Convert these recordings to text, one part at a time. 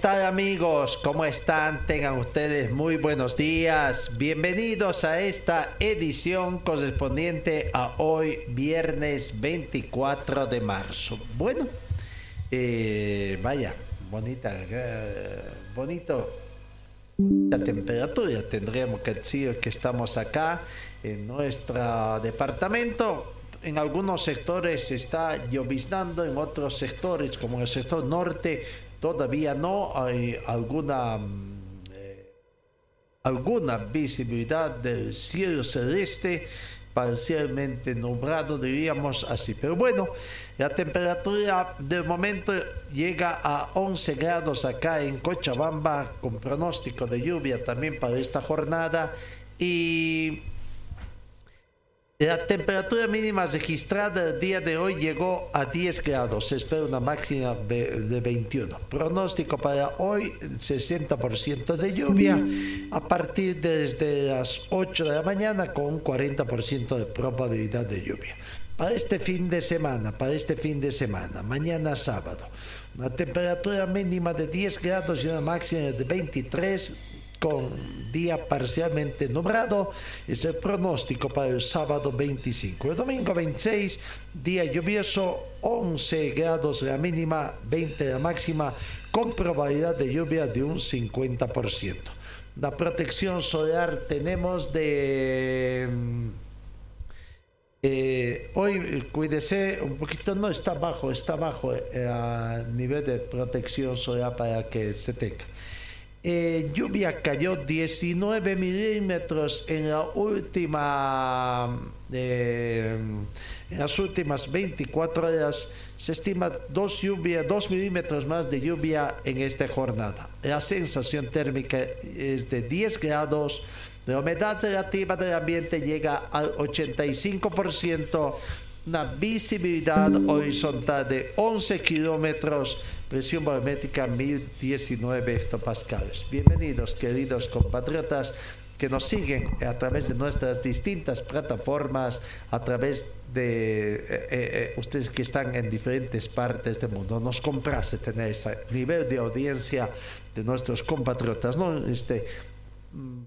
Tal amigos? ¿Cómo están? Tengan ustedes muy buenos días. Bienvenidos a esta edición correspondiente a hoy, viernes 24 de marzo. Bueno, eh, vaya, bonita, eh, bonito, la temperatura tendríamos que decir que estamos acá en nuestro departamento. En algunos sectores está lloviznando, en otros sectores, como el sector norte, todavía no hay alguna mm, eh, alguna visibilidad del cielo celeste parcialmente nublado diríamos así. Pero bueno la temperatura del momento llega a 11 grados acá en Cochabamba con pronóstico de lluvia también para esta jornada y la temperatura mínima registrada el día de hoy llegó a 10 grados. Se espera una máxima de 21. Pronóstico para hoy, 60% de lluvia a partir desde las 8 de la mañana con un 40% de probabilidad de lluvia. Para este fin de semana, para este fin de semana, mañana sábado, una temperatura mínima de 10 grados y una máxima de 23 con día parcialmente nublado es el pronóstico para el sábado 25. El domingo 26, día lluvioso, 11 grados la mínima, 20 la máxima, con probabilidad de lluvia de un 50%. La protección solar tenemos de... Eh, hoy cuídese un poquito, no está bajo, está bajo eh, a nivel de protección solar para que se tenga. Eh, lluvia cayó 19 milímetros en la última eh, en las últimas 24 horas. Se estima 2 lluvia, 2 milímetros más de lluvia en esta jornada. La sensación térmica es de 10 grados, la humedad relativa del ambiente llega al 85%, una visibilidad horizontal de 11 kilómetros presión barométrica 1019 hectopascales. Bienvenidos, queridos compatriotas que nos siguen a través de nuestras distintas plataformas, a través de eh, eh, eh, ustedes que están en diferentes partes del mundo. Nos compraste tener ese nivel de audiencia de nuestros compatriotas, ¿no? Este,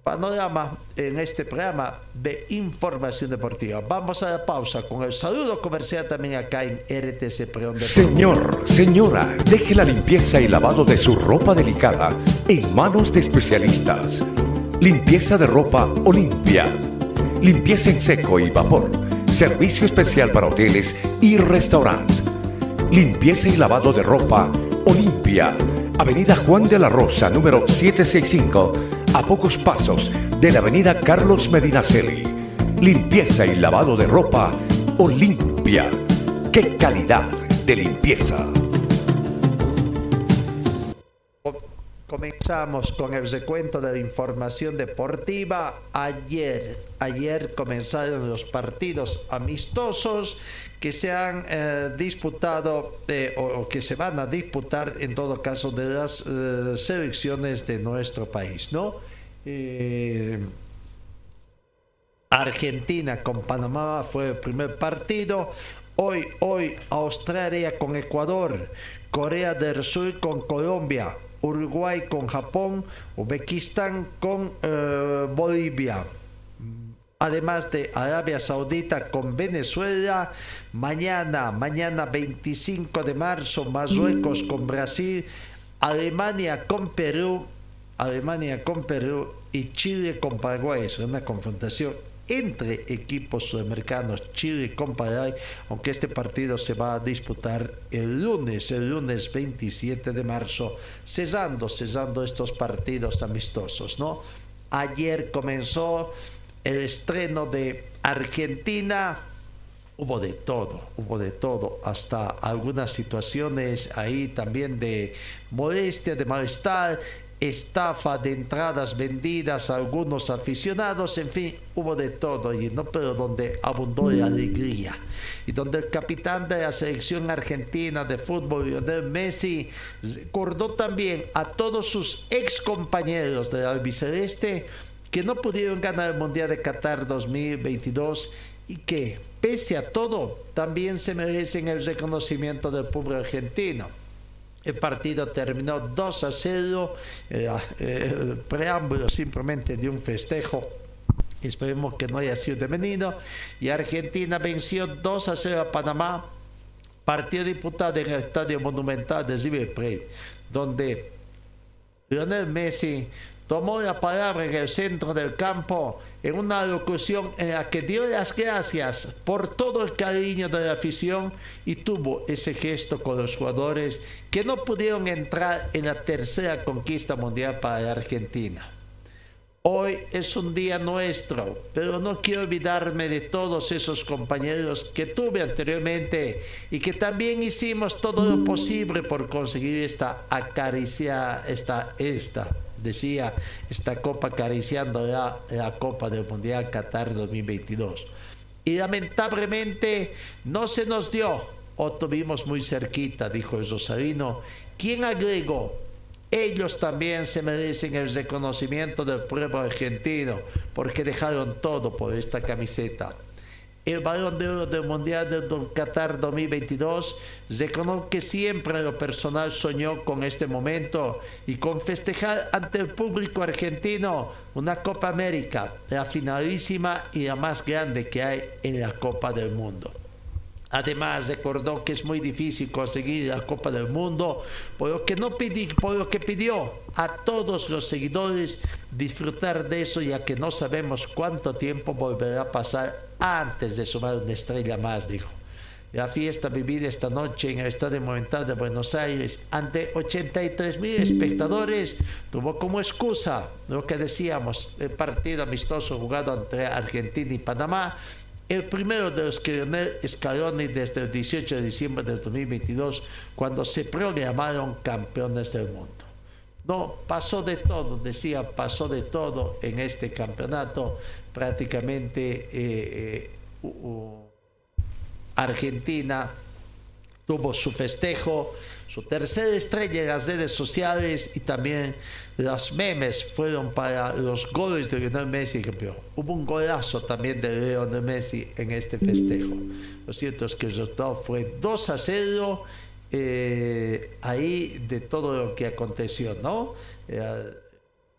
panorama en este programa de información deportiva. Vamos a la pausa con el saludo comercial también acá en RTC Preón Señor, señora, deje la limpieza y lavado de su ropa delicada en manos de especialistas. Limpieza de ropa Olimpia. Limpieza en seco y vapor. Servicio especial para hoteles y restaurantes. Limpieza y lavado de ropa Olimpia. Avenida Juan de la Rosa, número 765 a pocos pasos de la avenida Carlos Medinaceli. Limpieza y lavado de ropa Olimpia. ¡Qué calidad de limpieza! Comenzamos con el recuento de la información deportiva. Ayer, ayer comenzaron los partidos amistosos que se han eh, disputado eh, o, que se van a disputar en todo caso de las eh, selecciones de nuestro país, ¿no? Argentina con Panamá fue el primer partido. Hoy, hoy Australia con Ecuador, Corea del Sur con Colombia, Uruguay con Japón, Uzbekistán con Bolivia además de Arabia Saudita con Venezuela. Mañana, mañana 25 de marzo, Marruecos con Brasil, Alemania con Perú, Alemania con Perú y Chile con Paraguay. Es una confrontación entre equipos sudamericanos, Chile con Paraguay, aunque este partido se va a disputar el lunes, el lunes 27 de marzo, cesando, cesando estos partidos amistosos, ¿no? Ayer comenzó el estreno de Argentina, hubo de todo, hubo de todo, hasta algunas situaciones ahí también de molestia, de malestar, estafa de entradas vendidas a algunos aficionados, en fin, hubo de todo allí, ¿no? Pero donde abundó la alegría. Y donde el capitán de la selección argentina de fútbol, Lionel Messi, recordó también a todos sus ex compañeros del albiceleste que no pudieron ganar el Mundial de Qatar 2022 y que, pese a todo, también se merecen el reconocimiento del pueblo argentino. El partido terminó 2 a 0, eh, el preámbulo simplemente de un festejo. Esperemos que no haya sido devenido. Y Argentina venció 2 a 0 a Panamá. Partido disputado en el Estadio Monumental de River Plate, donde Lionel Messi tomó la palabra en el centro del campo en una locución en la que dio las gracias por todo el cariño de la afición y tuvo ese gesto con los jugadores que no pudieron entrar en la tercera conquista mundial para la Argentina. Hoy es un día nuestro, pero no quiero olvidarme de todos esos compañeros que tuve anteriormente y que también hicimos todo lo posible por conseguir esta acaricia, esta, esta decía esta copa acariciando la, la Copa del Mundial Qatar 2022. Y lamentablemente no se nos dio, o tuvimos muy cerquita, dijo el Rosarino, quien agregó, ellos también se merecen el reconocimiento del pueblo argentino, porque dejaron todo por esta camiseta el balón de oro del Mundial del Qatar 2022, reconozco que siempre lo personal soñó con este momento y con festejar ante el público argentino una Copa América, la finalísima y la más grande que hay en la Copa del Mundo. Además, recordó que es muy difícil conseguir la Copa del Mundo, por que, no por lo que pidió a todos los seguidores disfrutar de eso, ya que no sabemos cuánto tiempo volverá a pasar antes de sumar una estrella más, dijo. La fiesta vivida esta noche en el Estadio Monumental de Buenos Aires ante 83 mil espectadores tuvo como excusa lo que decíamos, el partido amistoso jugado entre Argentina y Panamá, el primero de los que Lionel Scaloni desde el 18 de diciembre del 2022, cuando se programaron campeones del mundo. No, pasó de todo, decía, pasó de todo en este campeonato. Prácticamente eh, eh, Argentina tuvo su festejo, su tercera estrella en las redes sociales y también las memes fueron para los goles de Lionel Messi. Hubo un golazo también de Lionel Messi en este festejo. Lo cierto es que el resultado fue 2 a 0 eh, ahí de todo lo que aconteció, ¿no?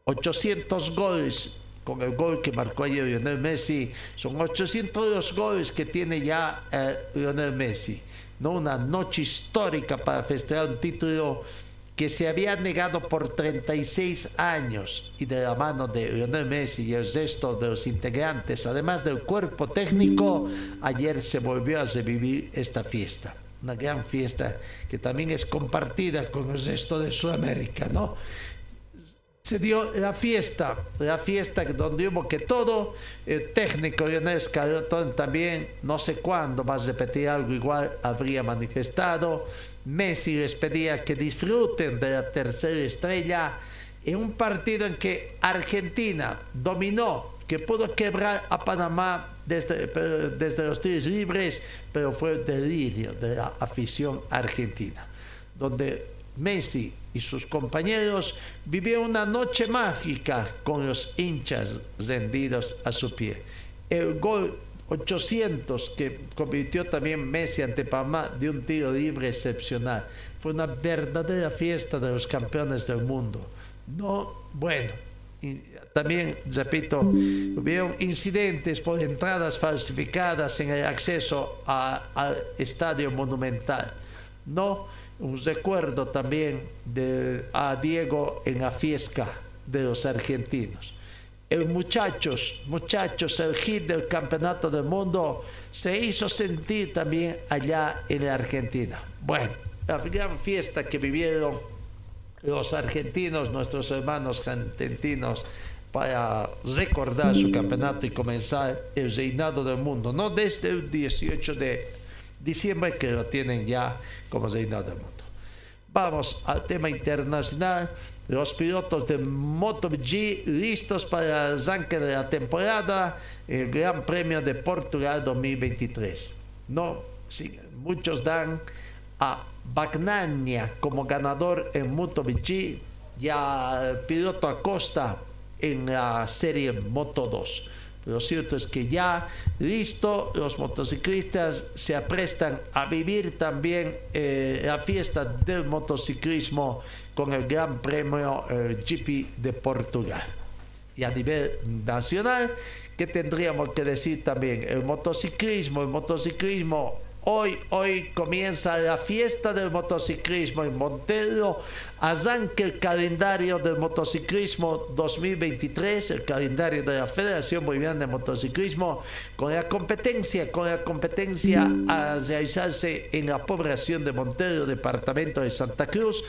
800 eh, goles con el gol que marcó ayer Lionel Messi, son 802 goles que tiene ya eh, Lionel Messi ¿no? una noche histórica para festejar un título que se había negado por 36 años y de la mano de Lionel Messi y el resto de los integrantes, además del cuerpo técnico, ayer se volvió a revivir esta fiesta. Una gran fiesta que también es compartida con el resto de Sudamérica, ¿no? Se dio la fiesta, la fiesta donde hubo que todo, el técnico Lionel Scaloni también, no sé cuándo a repetir algo igual, habría manifestado. Messi les pedía que disfruten de la tercera estrella en un partido en que Argentina dominó, que pudo quebrar a Panamá desde, desde los tiros libres, pero fue el delirio de la afición argentina, donde Messi y sus compañeros vivieron una noche mágica con los hinchas rendidos a su pie. El gol 800 que convirtió también Messi ante Panamá de un tiro libre excepcional. Fue una verdadera fiesta de los campeones del mundo. No, bueno, también, repito, hubieron incidentes por entradas falsificadas en el acceso al estadio monumental. No, un recuerdo también de, a Diego en la fiesta de los argentinos, el muchachos, muchachos, el hit del campeonato del mundo se hizo sentir también allá en la Argentina. Bueno, la gran fiesta que vivieron los argentinos, nuestros hermanos argentinos, para recordar su campeonato y comenzar el reinado del mundo, no desde el 18 de diciembre que lo tienen ya como reinado del mundo. Vamos al tema internacional. Los pilotos de MotoGP listos para el arranque de la temporada, el Gran Premio de Portugal 2023. No, sí, muchos dan a Bagnania como ganador en MotoGP y al piloto Acosta en la serie Moto 2. Lo cierto es que ya listo, los motociclistas se aprestan a vivir también eh, la fiesta del motociclismo con el Gran Premio eh, GP de Portugal. Y a nivel nacional, ¿qué tendríamos que decir también? El motociclismo, el motociclismo Hoy, hoy comienza la fiesta del motociclismo en Montero. Arranca el calendario del motociclismo 2023, el calendario de la Federación Boliviana de Motociclismo, con la competencia, con la competencia a realizarse en la población de Montero, departamento de Santa Cruz.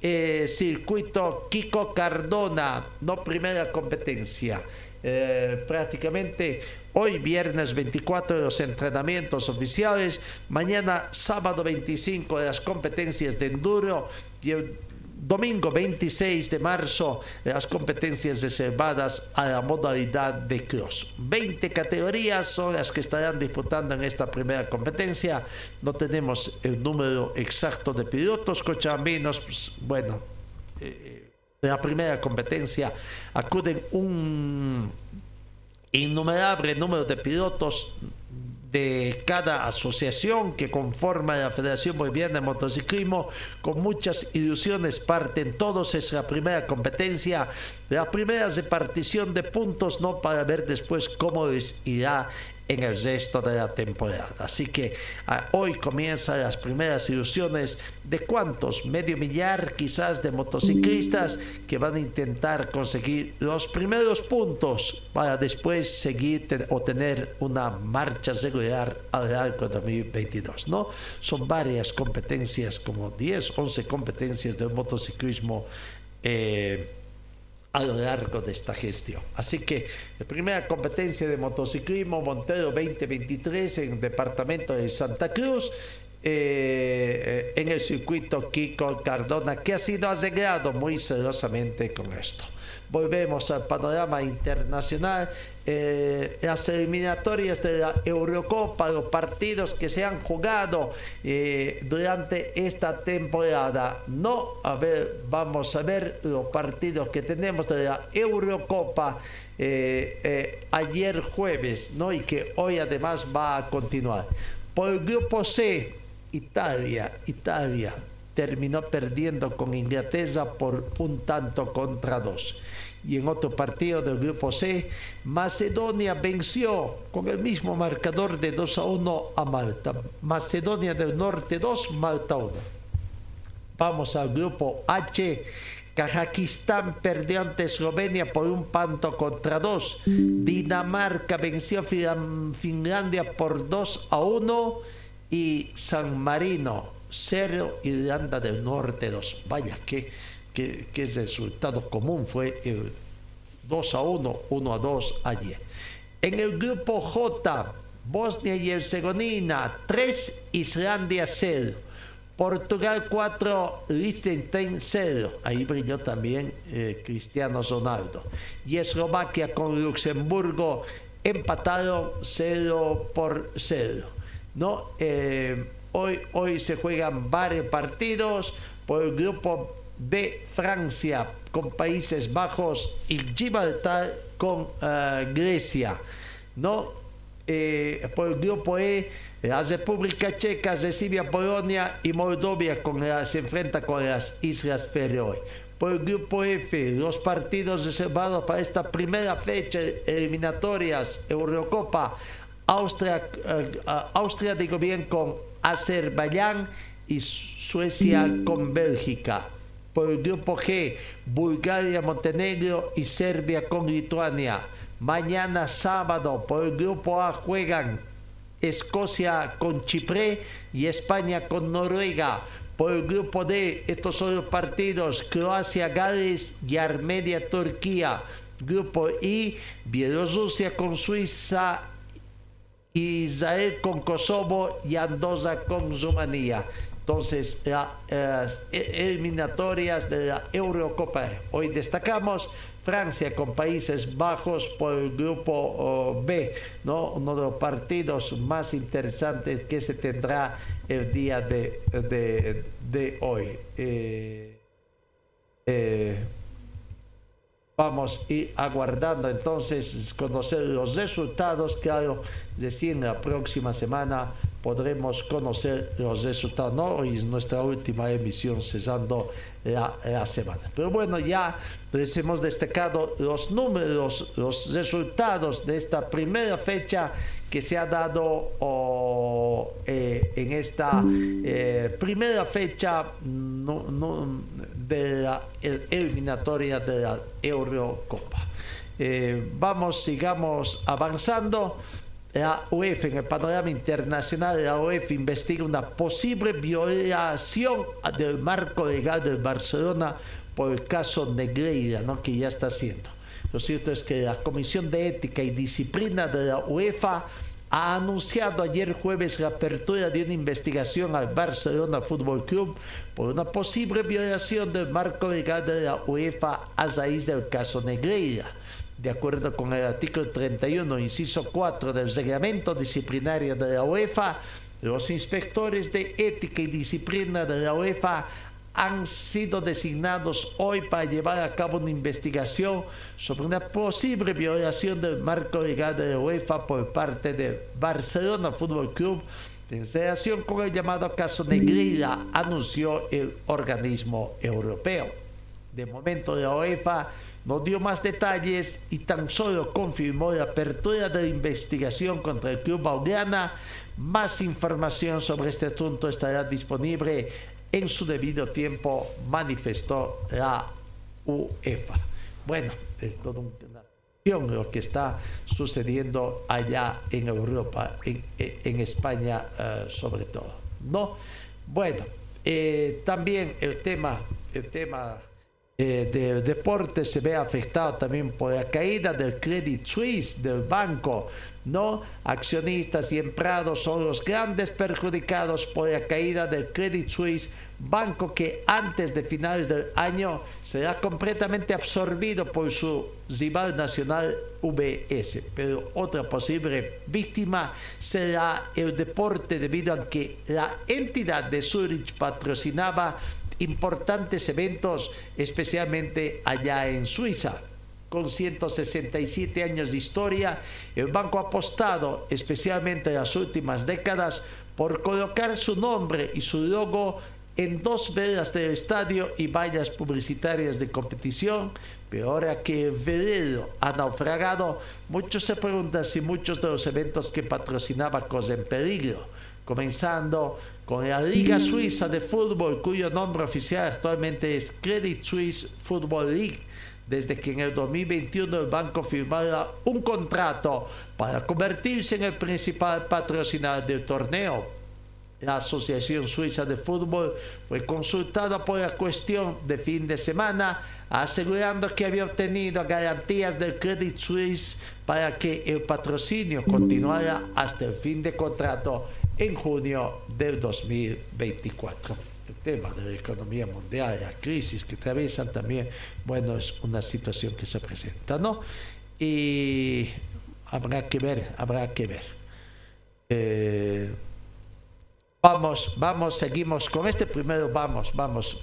Eh, circuito Kiko Cardona, no primera competencia. Eh, prácticamente hoy viernes 24 de los entrenamientos oficiales, mañana sábado 25 de las competencias de enduro y el domingo 26 de marzo de las competencias reservadas a la modalidad de cross. 20 categorías son las que estarán disputando en esta primera competencia. No tenemos el número exacto de pilotos cochambinos, pues, bueno. Eh, de la primera competencia acuden un innumerable número de pilotos de cada asociación que conforma la Federación Boliviana de Motociclismo. Con muchas ilusiones parten todos. Es la primera competencia la primera repartición de puntos no para ver después cómo les irá en el resto de la temporada. Así que ah, hoy comienzan las primeras ilusiones de cuántos, medio millar quizás de motociclistas que van a intentar conseguir los primeros puntos para después seguir o tener una marcha regular al largo de 2022. ¿no? Son varias competencias, como 10, 11 competencias del motociclismo. Eh, a lo largo de esta gestión. Así que primera competencia de motociclismo Montero 2023 en el departamento de Santa Cruz. Eh, en el circuito Kiko Cardona que ha sido arreglado muy celosamente con esto. Volvemos al panorama internacional eh, las eliminatorias de la Eurocopa, los partidos que se han jugado eh, durante esta temporada. No, a ver, vamos a ver los partidos que tenemos de la Eurocopa eh, ayer jueves, ¿no? Y que hoy además va a continuar. Por el grupo C, Italia, Italia terminó perdiendo con Inglaterra por un tanto contra dos y en otro partido del grupo C, Macedonia venció con el mismo marcador de 2 a 1 a Malta. Macedonia del Norte 2, Malta 1. Vamos al grupo H. Kazajistán perdió ante Eslovenia por un panto contra dos. Dinamarca venció a Finlandia por 2 a 1 y San Marino 0, Irlanda del Norte 2. Vaya que que, el resultado común fue el 2 a 1, 1 a 2 ayer. En el grupo J, Bosnia y Herzegovina 3, Islandia 0. Portugal 4, Liechtenstein 0. Ahí brilló también eh, Cristiano Ronaldo. Y Eslovaquia con Luxemburgo empataron 0 por 0. ¿no? Eh, hoy, hoy se juegan varios partidos por el grupo de Francia con Países Bajos y Gibraltar con eh, Grecia. ¿no? Eh, por el grupo E, la República Checa recibe a Polonia y Moldovia se enfrenta con las Islas Feroe. Por el grupo F, los partidos reservados para esta primera fecha eliminatorias Eurocopa, Austria, eh, Austria digo bien, con Azerbaiyán y Suecia con Bélgica. Por el grupo G, Bulgaria, Montenegro y Serbia con Lituania. Mañana sábado por el grupo A juegan Escocia con Chipre y España con Noruega. Por el grupo D, estos son los partidos Croacia, Gales y Armenia, Turquía. Grupo I, Bielorrusia con Suiza, Israel con Kosovo y Andorra con Rumanía. Entonces, las eliminatorias de la Eurocopa. Hoy destacamos Francia con Países Bajos por el grupo oh, B, ¿no? uno de los partidos más interesantes que se tendrá el día de, hoy. Eh, eh, vamos a ir aguardando entonces conocer los resultados, claro, recién la próxima semana podremos conocer los resultados. ¿no? Hoy es nuestra última emisión cesando la, la, semana. Pero bueno, ya les hemos destacado los números, los resultados de esta primera fecha que se ha dado eh, en esta eh, primera fecha de la eliminatoria de la Eurocopa. Eh, vamos, sigamos avanzando la UEFA, en el panorama internacional, la UEFA investiga una posible violación del marco legal del Barcelona por el caso Negreira, ¿no? que ya está haciendo. Lo cierto es que la Comisión de Ética y Disciplina de la UEFA ha anunciado ayer jueves la apertura de una investigación al Barcelona Fútbol Club por una posible violación del marco legal de la UEFA a raíz del caso Negreira. De acuerdo con el artículo 31, inciso 4 del reglamento disciplinario de la UEFA, los inspectores de ética y disciplina de la UEFA han sido designados hoy para llevar a cabo una investigación sobre una posible violación del marco legal de la UEFA por parte de Barcelona Fútbol Club en relación con el llamado caso Negrilla, anunció el organismo europeo. De momento la UEFA no dio más detalles y tan solo confirmó la apertura de la investigación contra el club Audiana. Más información sobre este asunto estará disponible en su debido tiempo, manifestó la UEFA. Bueno, es todo una lo que está sucediendo allá en Europa, en, España eh, sobre todo. ¿no? Bueno, eh, también el tema, el tema eh, deporte se ve afectado también por la caída del Credit Suisse, del banco. ¿no? Accionistas y empleados son los grandes perjudicados por la caída del Credit Suisse, banco que antes de finales del año será completamente absorbido por su rival nacional UBS. Pero otra posible víctima será el deporte debido a que la entidad de Zurich patrocinaba importantes eventos, especialmente allá en Suiza. Con 167 años de historia, el banco ha apostado, especialmente en las últimas décadas, por colocar su nombre y su logo en dos velas del estadio y vallas publicitarias de competición, pero ahora que el velero ha naufragado, muchos se preguntan si muchos de los eventos que patrocinaba corren peligro, comenzando con la Liga Suiza de Fútbol, cuyo nombre oficial actualmente es Credit Suisse Football League, desde que en el 2021 el banco firmara un contrato para convertirse en el principal patrocinador del torneo. La Asociación Suiza de Fútbol fue consultada por la cuestión de fin de semana, asegurando que había obtenido garantías del Credit Suisse para que el patrocinio continuara hasta el fin de contrato en junio del 2024. El tema de la economía mundial, la crisis que atraviesan también, bueno, es una situación que se presenta, ¿no? Y habrá que ver, habrá que ver. Eh, vamos, vamos, seguimos con este primero, vamos, vamos,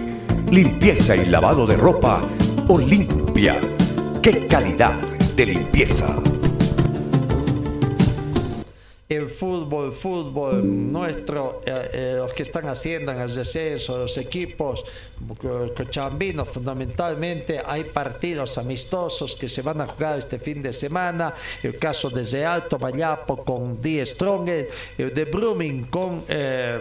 limpieza y lavado de ropa Olimpia. ¡Qué calidad de limpieza! el fútbol, fútbol nuestro, eh, eh, los que están haciendo en el descenso, los equipos cochabambinos fundamentalmente, hay partidos amistosos que se van a jugar este fin de semana, el caso de Alto Mayapo con Die Stronger, el de Brumming con eh,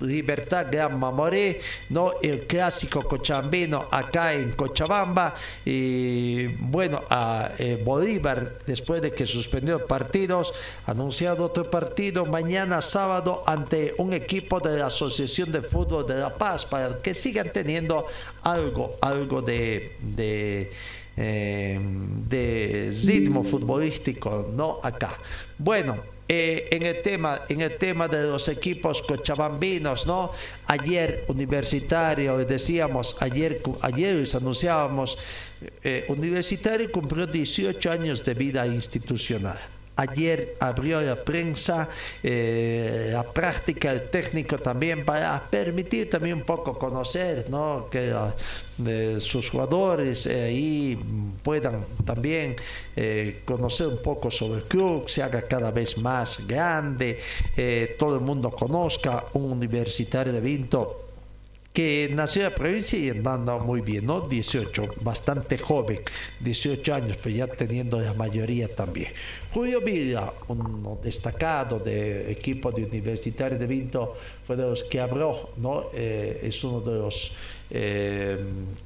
Libertad Gran Mamoré, ¿no? el clásico cochabambino acá en Cochabamba, y bueno, a Bolívar, después de que suspendió partidos, anunciado otro partido mañana sábado ante un equipo de la Asociación de Fútbol de La Paz para que sigan teniendo algo, algo de, de, eh, de ritmo futbolístico, no acá. Bueno, eh, en el tema en el tema de los equipos cochabambinos no ayer universitario decíamos ayer ayer anunciábamos eh, universitario cumplió 18 años de vida institucional Ayer abrió la prensa, eh, la práctica, el técnico también, para permitir también un poco conocer, ¿no? Que eh, sus jugadores eh, ahí puedan también conocer un poco sobre el club, se haga cada vez más grande, todo el mundo conozca un universitario de Vinto que nació en la provincia y andando muy bien, ¿no? 18, bastante joven, 18 años, pero ya teniendo la mayoría también. Julio Villa, un destacado de equipo de Universitario de Vinto, fue de los que habló, ¿no? Eh, es uno de los eh,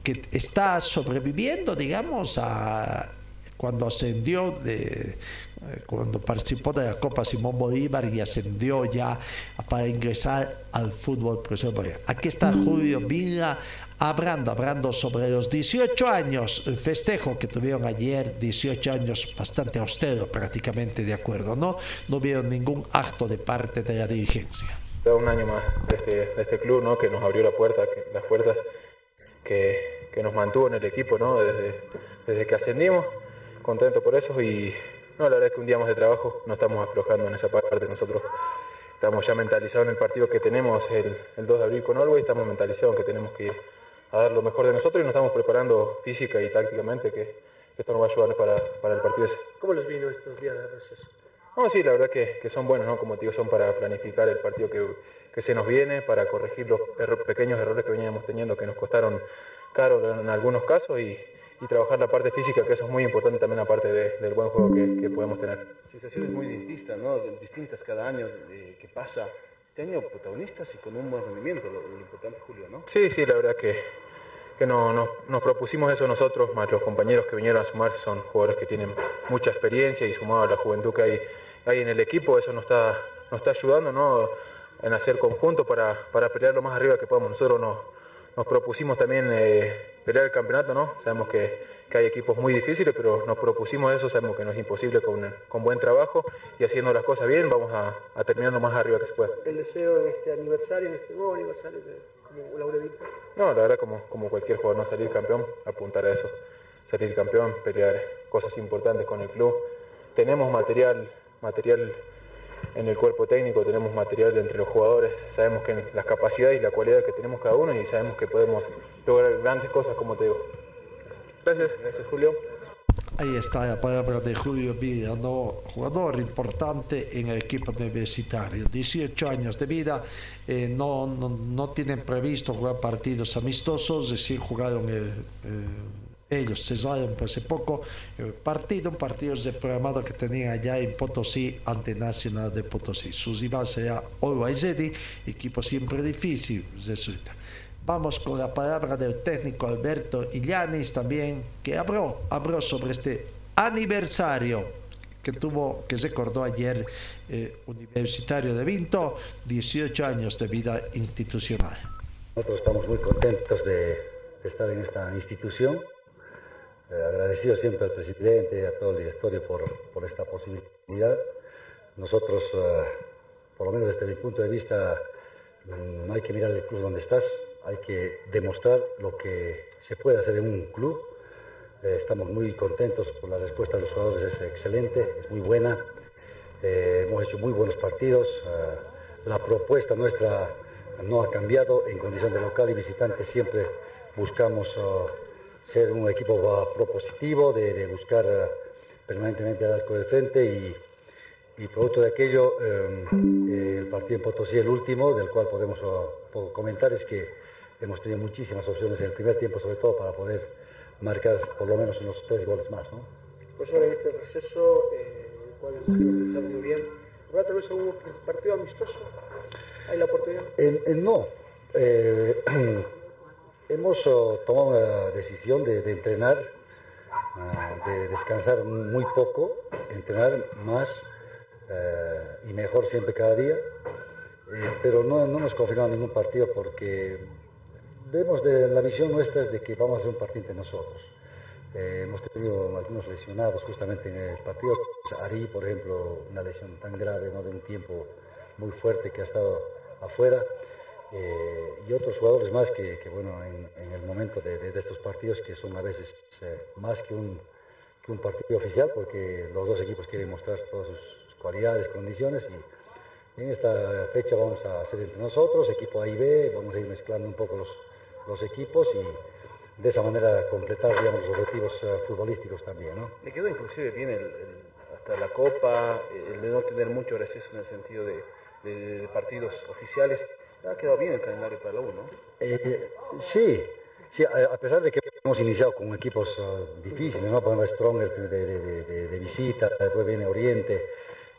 que está sobreviviendo, digamos, a cuando ascendió de cuando participó de la Copa Simón Bolívar y ascendió ya para ingresar al fútbol profesional. Aquí está Julio Villa hablando, hablando sobre los 18 años, el festejo que tuvieron ayer, 18 años bastante austero, prácticamente de acuerdo, ¿no? No vieron ningún acto de parte de la dirigencia. Un año más de este, este club, ¿no? Que nos abrió la puerta, las puertas, que, que, nos mantuvo en el equipo, ¿no? Desde, desde que ascendimos, contento por eso y no, la verdad es que un día más de trabajo no estamos aflojando en esa parte. Nosotros estamos ya mentalizados en el partido que tenemos el, 2 de abril con Orwell, estamos mentalizados en que tenemos que ir a dar lo mejor de nosotros y nos estamos preparando física y tácticamente, que, esto nos va a ayudar para, el partido ese. ¿Cómo les vino estos días de receso? No, sí, la verdad que, que, son buenos, ¿no? Como te digo, son para planificar el partido que, que se nos viene, para corregir los pequeños errores que veníamos teniendo, que nos costaron caro en algunos casos y, y trabajar la parte física, que eso es muy importante también aparte del buen juego que, que, podemos tener. Sensaciones muy distintas, ¿no? Distintas cada año eh, que pasa. Este año protagonistas y con un buen rendimiento, lo, importante Julio, ¿no? Sí, sí, la verdad que, que no, nos propusimos eso nosotros, más los compañeros que vinieron a sumar son jugadores que tienen mucha experiencia y sumado a la juventud que hay, hay en el equipo, eso nos está, nos está ayudando, ¿no? En hacer conjunto para, para pelear lo más arriba que podamos. Nosotros nos, nos propusimos también... Eh, pelear el campeonato, ¿no? Sabemos que, que, hay equipos muy difíciles, pero nos propusimos eso, sabemos que no es imposible con, con buen trabajo y haciendo las cosas bien, vamos a, a, terminar lo más arriba que se pueda. ¿El deseo en este aniversario, en este nuevo aniversario, como Laura No, la verdad, como, como cualquier jugador, no salir campeón, apuntar a eso, salir campeón, pelear cosas importantes con el club. Tenemos material, material en el cuerpo técnico, tenemos material entre los jugadores, sabemos que las capacidades y la cualidad que tenemos cada uno y sabemos que podemos lograr grandes cosas, como te digo. Gracias, gracias Julio. Ahí está la palabra de Julio Villa, jugador importante en el equipo universitario. 18 años de vida, eh, no, no, no, tienen previsto jugar partidos amistosos, es decir, jugaron el, ellos cesaron hace poco el partido, un partido de programado que tenían allá en Potosí ante Nacional de Potosí. Su rival será Always equipo siempre difícil, resulta. Vamos con la palabra del técnico Alberto Illanes también, que habló, habló sobre este aniversario que tuvo, que recordó ayer eh, Universitario de Vinto, 18 años de vida institucional. Nosotros estamos muy contentos de, estar en esta institución, eh, agradecido siempre al presidente y a todo el directorio por, por esta posibilidad. Nosotros, eh, por lo menos desde mi punto de vista, mm, no hay que mirar el club donde estás, hay que demostrar lo que se puede hacer en un club. Eh, estamos muy contentos por la respuesta de los jugadores, es excelente, es muy buena. Hemos hecho muy buenos partidos. La propuesta nuestra no ha cambiado. En condición de local y visitante siempre buscamos uh, ser un equipo propositivo, de, buscar uh, permanentemente el arco del frente y, producto de aquello, um, el partido en Potosí, el último, del cual podemos comentar, es que hemos tenido muchísimas opciones en el primer tiempo, sobre todo para poder marcar por lo menos unos tres goles más. ¿no? Pues ahora en este receso, eh, el cual creo que se ha venido bien, ¿va tal vez un partido amistoso? ¿Hay la oportunidad? no. Eh, hemos oh, tomado la decisión de, entrenar, ah, de descansar muy poco, entrenar más eh, y mejor siempre cada día, eh, pero no, no nos confirmamos ningún partido porque vemos de la visión nuestra es de que vamos a hacer un partido entre nosotros. hemos tenido algunos lesionados justamente en el partido. Ari, por ejemplo, una lesión tan grave, ¿no? de un tiempo muy fuerte que ha estado afuera. Eh, y otros jugadores más que, bueno, en, el momento de, estos partidos que son a veces eh, más que un, partido oficial porque los dos equipos quieren mostrar todas sus, cualidades, condiciones y en esta fecha vamos a hacer entre nosotros, equipo A y B, vamos a ir mezclando un poco los, equipos y de esa manera completar los objetivos uh, futbolísticos también. ¿no? Le quedó inclusive bien hasta la Copa, el de no tener mucho receso en el sentido de, partidos oficiales. Ha quedado bien el calendario para la U, ¿no? Eh, sí, sí, a pesar de que hemos iniciado con equipos ah, difíciles, ¿no? Ejemplo, Stronger de, visita, después viene Oriente,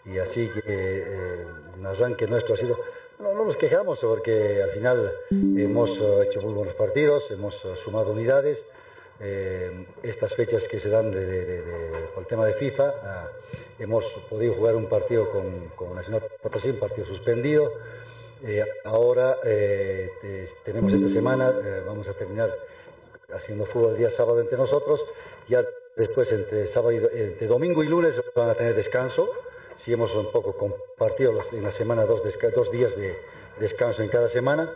y así que eh, un arranque nuestro ha sido... No, no nos quejamos porque al final hemos ah, hecho muy buenos partidos, hemos ah, sumado unidades. Estas fechas que se dan por el tema de FIFA, hemos podido jugar un partido con, con Nacional Potosí, un partido suspendido. Eh, ahora eh, tenemos esta semana, eh, vamos a terminar haciendo fútbol el día sábado entre nosotros. Ya después, entre, sábado y, domingo y lunes, van a tener descanso. Si hemos un poco compartido en la semana dos, días de descanso en cada semana.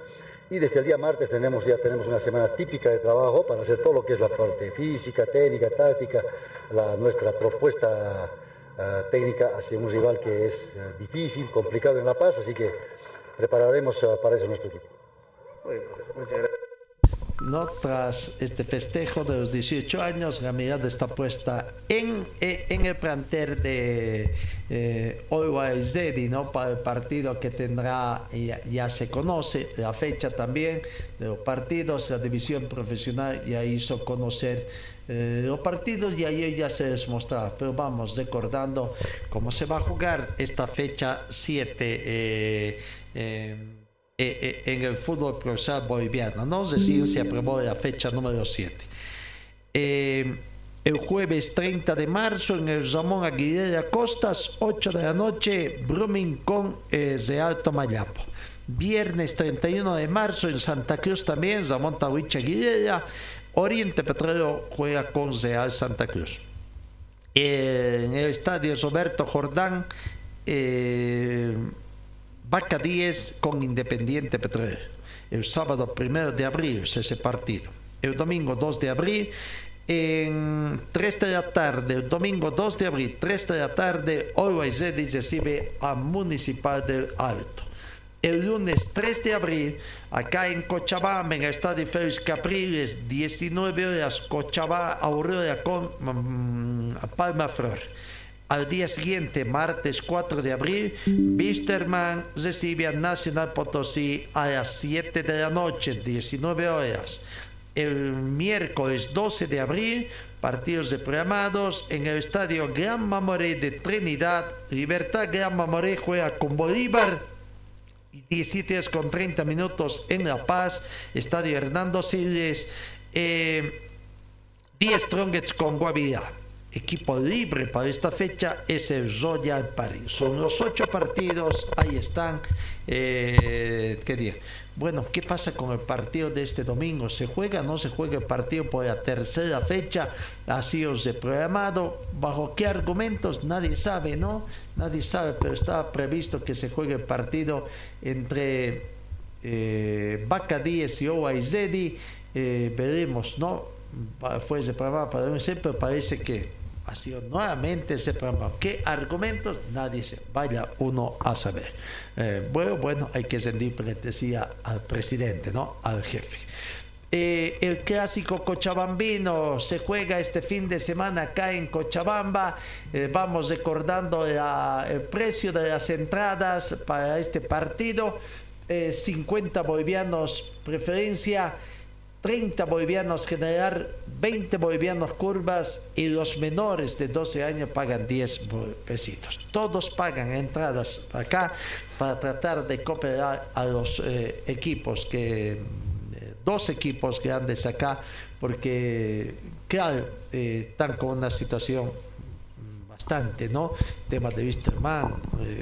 Y desde el día martes tenemos, ya tenemos una semana típica de trabajo para hacer todo lo que es la parte física, técnica, táctica, la, nuestra propuesta técnica hacia un rival que es difícil, complicado en La Paz, así que prepararemos eh, para eso nuestro equipo. No, tras este festejo de los 18 años, la mirada está puesta en, eh, en el plantel de eh, Zedi, ¿no? Para el partido que tendrá, ya, ya, se conoce la fecha también de los partidos, la división profesional ya hizo conocer eh, los partidos y ahí ya se les mostraba. Pero vamos recordando cómo se va a jugar esta fecha 7 eh, eh, en el fútbol profesional boliviano. No es decir, se aprobó la fecha número 7. el jueves 30 de marzo en el Ramón Aguilera Costas, 8 de la noche, Brumming con de Alto Mayapo. Viernes 31 de marzo en Santa Cruz también, Ramón Tahuicha Aguilera, Oriente Petróleo juega con Real Santa Cruz. En el estadio Roberto Jordán, eh, Vaca 10 con Independiente Petróleo. El sábado 1 de abril es ese partido. El domingo 2 de abril, en 3 de la tarde, el domingo 2 de abril, 3 de la tarde, Always recibe a Municipal del Alto el lunes 3 de abril, acá en Cochabamba, en el estadio Félix Capriles, 19 horas, Cochabamba, Aurora con mm, Palma Flor. Al día siguiente, martes 4 de abril, Bisterman recibe a Nacional Potosí a las 7 de la noche, 19 horas. El miércoles 12 de abril, partidos programados en el estadio Gran Mamoré de Trinidad. Libertad Gran Mamoré juega con Bolívar 17 con 30 minutos en La Paz, Estadio Hernando Siles, eh, 10 Strongets con Guavirá. Equipo libre para esta fecha es el Royal Paris. Son los ocho partidos, ahí están. Eh. Bueno, ¿qué pasa con el partido de este domingo? ¿Se juega o no se juega el partido por la tercera fecha? Así os he programado. ¿Bajo qué argumentos? Nadie sabe, ¿no? Nadie sabe, pero estaba previsto que se juegue el partido entre eh, Vaca 10 y Owaizedi. Eh, veremos, ¿no? Fue programado para pero parece que nuevamente ese programa. ¿Qué argumentos? Nadie se vaya uno a saber. Eh, bueno, bueno, hay que rendir decía al presidente, ¿no? Al jefe. Eh, el clásico cochabambino se juega este fin de semana acá en Cochabamba. Eh, vamos recordando el precio de las entradas para este partido. 50 bolivianos preferencia 30 bolivianos general, 20 bolivianos curvas y los menores de 12 años pagan 10 pesitos. Todos pagan entradas acá para tratar de cooperar a los eh, equipos que eh, dos equipos grandes acá porque claro eh, están con una situación bastante, ¿no? Tema de Wisterman,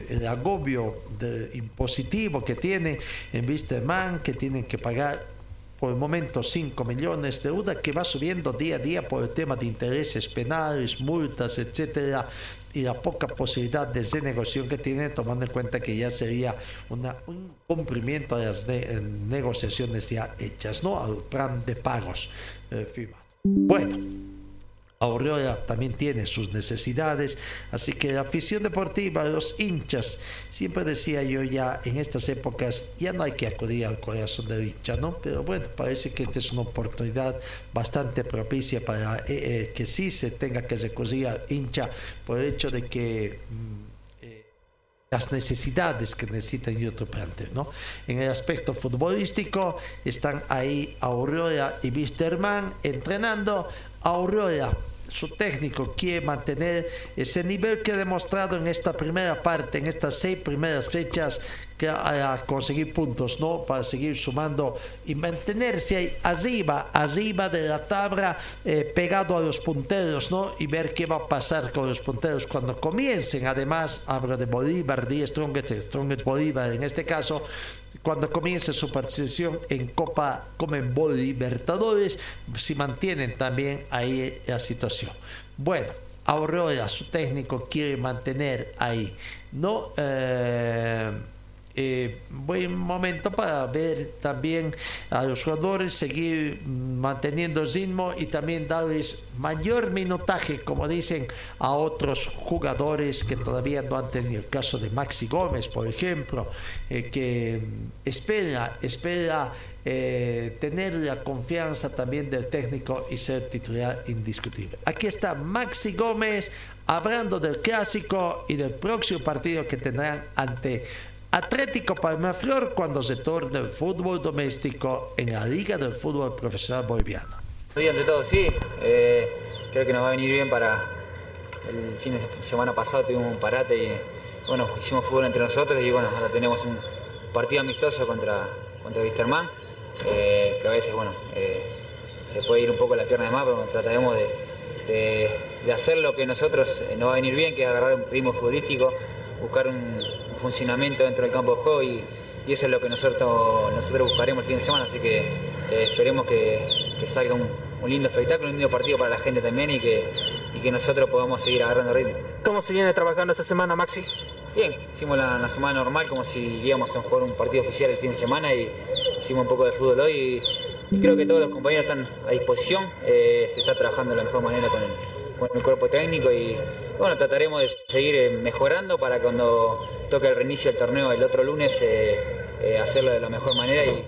el agobio de, impositivo que tiene en Wisterman, que tienen que pagar por el momento 5 millones de deuda que va subiendo día a día por el tema de intereses penales, multas, etcétera, y la poca posibilidad de renegociación que tiene, tomando en cuenta que ya sería un cumplimiento de las negociaciones ya hechas, ¿no? Al plan de pagos eh, firmado. Bueno. Aurora también tiene sus necesidades, así que la afición deportiva, los hinchas, siempre decía yo ya en estas épocas, ya no hay que acudir al corazón del hincha, ¿no? Pero bueno, parece que esta es una oportunidad bastante propicia para eh, eh, que sí se tenga que recurrir al hincha por el hecho de que... Mm, eh, las necesidades que necesitan otro plantel, ¿no? En el aspecto futbolístico están ahí Aurora y Wisterman entrenando. Aurora su técnico quiere mantener ese nivel que ha demostrado en esta primera parte, en estas seis primeras fechas, que a conseguir puntos, ¿no? Para seguir sumando y mantenerse arriba, arriba de la tabla, eh, pegado a los punteros, ¿no? Y ver qué va a pasar con los punteros cuando comiencen. Además, habla de Bolívar, de Strongest, Strongest Bolívar en este caso, cuando comience su participación en Copa Comenbol Libertadores, si mantienen también ahí la situación. Bueno, Aurora, su técnico, quiere mantener ahí, ¿no? Eh, eh, buen momento para ver también a los jugadores seguir manteniendo el ritmo y también darles mayor minutaje, como dicen, a otros jugadores que todavía no han tenido. El caso de Maxi Gómez, por ejemplo, eh, que espera, espera eh, tener la confianza también del técnico y ser titular indiscutible. Aquí está Maxi Gómez hablando del clásico y del próximo partido que tendrán ante Atlético Palmaflor cuando se torne el fútbol doméstico en la Liga del Fútbol Profesional Boliviano. Ante todo, sí. Eh, creo que nos va a venir bien para el fin de semana pasado tuvimos un parate y bueno, hicimos fútbol entre nosotros y bueno, ahora tenemos un partido amistoso contra, contra Wisterman, eh, que a veces bueno, eh, se puede ir un poco la pierna de más, pero trataremos de, de hacer lo que nosotros nos va a venir bien, que es agarrar un ritmo futbolístico, buscar un, funcionamiento dentro del campo de juego y, eso es lo que nosotros, nosotros buscaremos el fin de semana, así que eh, esperemos que, salga un, lindo espectáculo, un lindo partido para la gente también y que, que nosotros podamos seguir agarrando ritmo. ¿Cómo se viene trabajando esta semana, Maxi? Bien, hicimos la, semana normal como si íbamos a jugar un partido oficial el fin de semana y hicimos un poco de fútbol hoy y, creo que todos los compañeros están a disposición, eh, se está trabajando de la mejor manera con el, con el cuerpo técnico y bueno, trataremos de seguir eh, mejorando para cuando toque el reinicio del torneo el otro lunes eh, eh, hacerlo de la mejor manera y,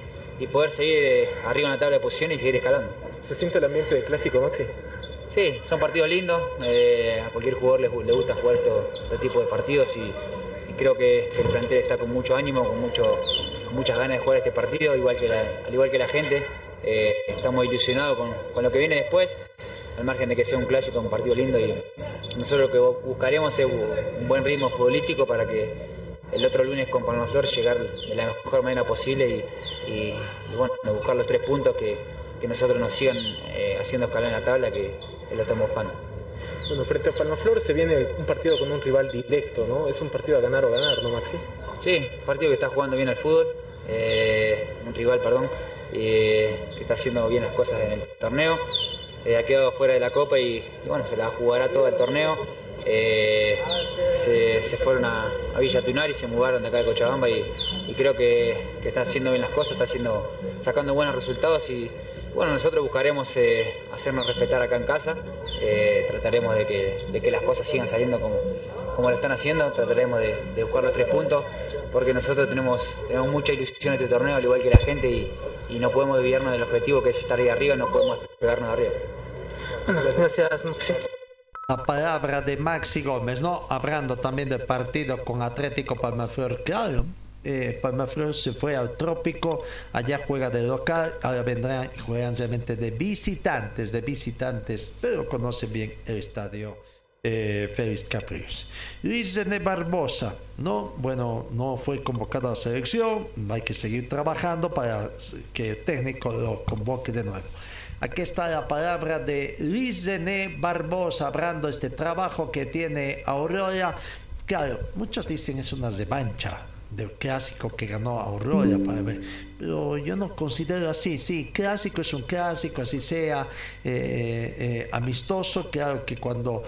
poder seguir arriba en la tabla de posiciones y seguir escalando. ¿Se siente el ambiente de clásico, Maxi? Sí, son partidos lindos, a cualquier jugador le, gusta jugar este tipo de partidos y, creo que, el plantel está con mucho ánimo, con, mucho, muchas ganas de jugar este partido, igual que al igual que la gente. estamos ilusionados con, con lo que viene después al margen de que sea un clásico, un partido lindo y nosotros lo que buscaremos es un buen ritmo futbolístico para que el otro lunes con Palmaflor llegar de la mejor manera posible y, bueno, buscar los tres puntos que, nosotros nos sigan eh, haciendo escalar en la tabla que, lo estamos buscando. Bueno, frente a Palmaflor se viene un partido con un rival directo, ¿no? Es un partido a ganar o ganar, ¿no, Maxi? Sí, un partido que está jugando bien al fútbol, eh, un rival, perdón, que está haciendo bien las cosas en el torneo. Eh, ha quedado fuera de la Copa y, bueno, se la jugará todo el torneo. Eh, se, fueron a, Villa Tunar y se mudaron de acá de Cochabamba y, creo que, está haciendo bien las cosas, está haciendo, sacando buenos resultados y, bueno, nosotros buscaremos eh, hacernos respetar acá en casa, trataremos de que, las cosas sigan saliendo como, como lo están haciendo, trataremos de, buscar los tres puntos, porque nosotros tenemos, tenemos mucha ilusión en este torneo, al igual que la gente, y, no podemos desviarnos del objetivo que es estar ahí arriba, no podemos pegarnos arriba. Bueno, gracias, Maxi. La palabra de Maxi Gómez, ¿no? Hablando también del partido con Atlético Palmaflor, claro eh, Palmaflor se fue al trópico, allá juega de local, ahora vendrán juegan realmente de visitantes, de visitantes, pero conocen bien el estadio eh, Félix Capriles. Luis René Barbosa, ¿no? Bueno, no fue convocado a la selección, hay que seguir trabajando para que el técnico lo convoque de nuevo. Aquí está la palabra de Luis René Barbosa, hablando de este trabajo que tiene Aurora. Claro, muchos dicen es una revancha del clásico que ganó Aurora para ver. Pero yo no considero así, sí, clásico es un clásico, así sea, eh, eh, amistoso, claro que cuando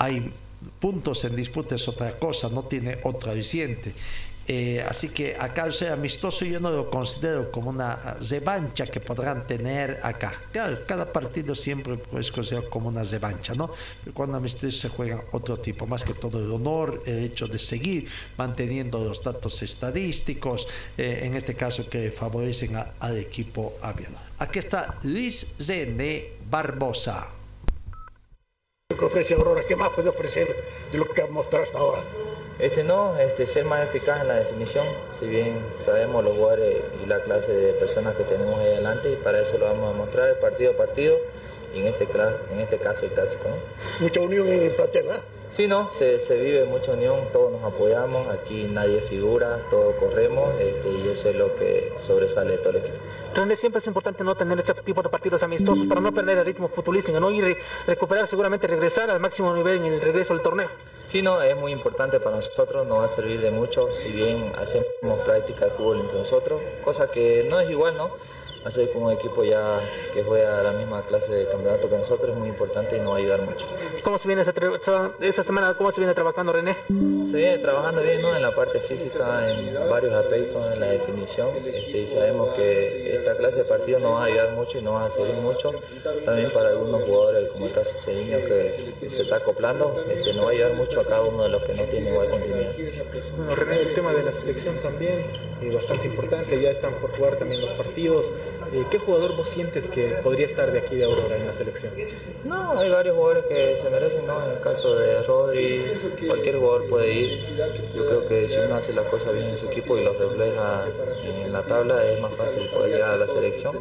hay puntos en disputa es otra cosa, no tiene otra aliciente. Eh, así que acá sea amistoso yo no lo considero como una revancha que podrán tener acá. Claro, cada partido siempre es considerado como una revancha, ¿no? Cuando amistoso se juega otro tipo, más que todo el honor, el hecho de seguir manteniendo los datos estadísticos, eh, en este caso que favorecen al equipo aviador. Aquí está Luis Zene Barbosa. ¿Qué ofrece Aurora? ¿Qué más puede ofrecer de lo que ha mostrado hasta ahora? Este no, este, ser más eficaz en la definición, si bien sabemos los jugadores y la clase de personas que tenemos ahí adelante y para eso lo vamos a mostrar partido a partido y en este, en este caso el clásico. Mucha unión en el plantel, ¿verdad? Sí, no, se, se, vive mucha unión, todos nos apoyamos, aquí nadie figura, todos corremos este, y eso es lo que sobresale de todo el equipo. René, siempre es importante no tener este tipo de partidos amistosos para no perder el ritmo futbolístico, ¿no? Y recuperar, seguramente regresar al máximo nivel en el regreso al torneo. Sí, no, es muy importante para nosotros, nos va a servir de mucho, si bien hacemos práctica de fútbol entre nosotros, cosa que no es igual, ¿no? Hacer con un equipo ya que juega la misma clase de campeonato que nosotros es muy importante y nos va a ayudar mucho. ¿Cómo se viene esa, semana? ¿Cómo se viene trabajando René? Se viene trabajando bien ¿no? en la parte física, en varios aspectos, en la definición este, y sabemos que esta clase de partido nos va a ayudar mucho y nos va a servir mucho también para algunos jugadores como el caso de Ceriño que, se está acoplando, este, nos va a ayudar mucho a cada uno de los que no tienen igual continuidad. Bueno René, el tema de la selección también es bastante importante, ya están por jugar también los partidos. Eh, ¿Qué jugador vos sientes que podría estar de aquí de Aurora en la selección? No, hay varios jugadores que se merecen, ¿no? En el caso de Rodri, cualquier jugador puede ir. Yo creo que si uno hace las cosas bien en su equipo y lo refleja en la tabla, es más fácil poder llegar a la selección.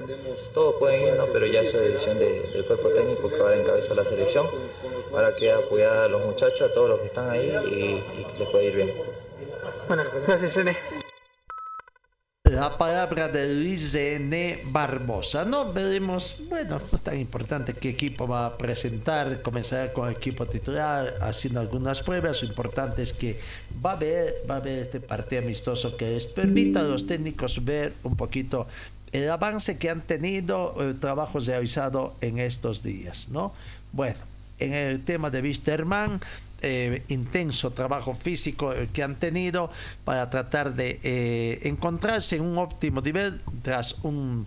Todos pueden ir, ¿no? Pero ya es decisión del cuerpo técnico que va a encabezar la selección para que apoyar a los muchachos, a todos los que están ahí y, y les pueda ir bien. Bueno, gracias, René la palabra de Luis N. Barbosa. No veremos, bueno, no es tan importante qué equipo va a presentar, comenzar con el equipo titular, haciendo algunas pruebas. Lo importante es que va a haber, va a haber este partido amistoso que les permita a los técnicos ver un poquito el avance que han tenido, el trabajo realizado en estos días, ¿no? Bueno, en el tema de Wisterman, eh, intenso trabajo físico eh, que han tenido para tratar de eh, encontrarse en un óptimo nivel tras un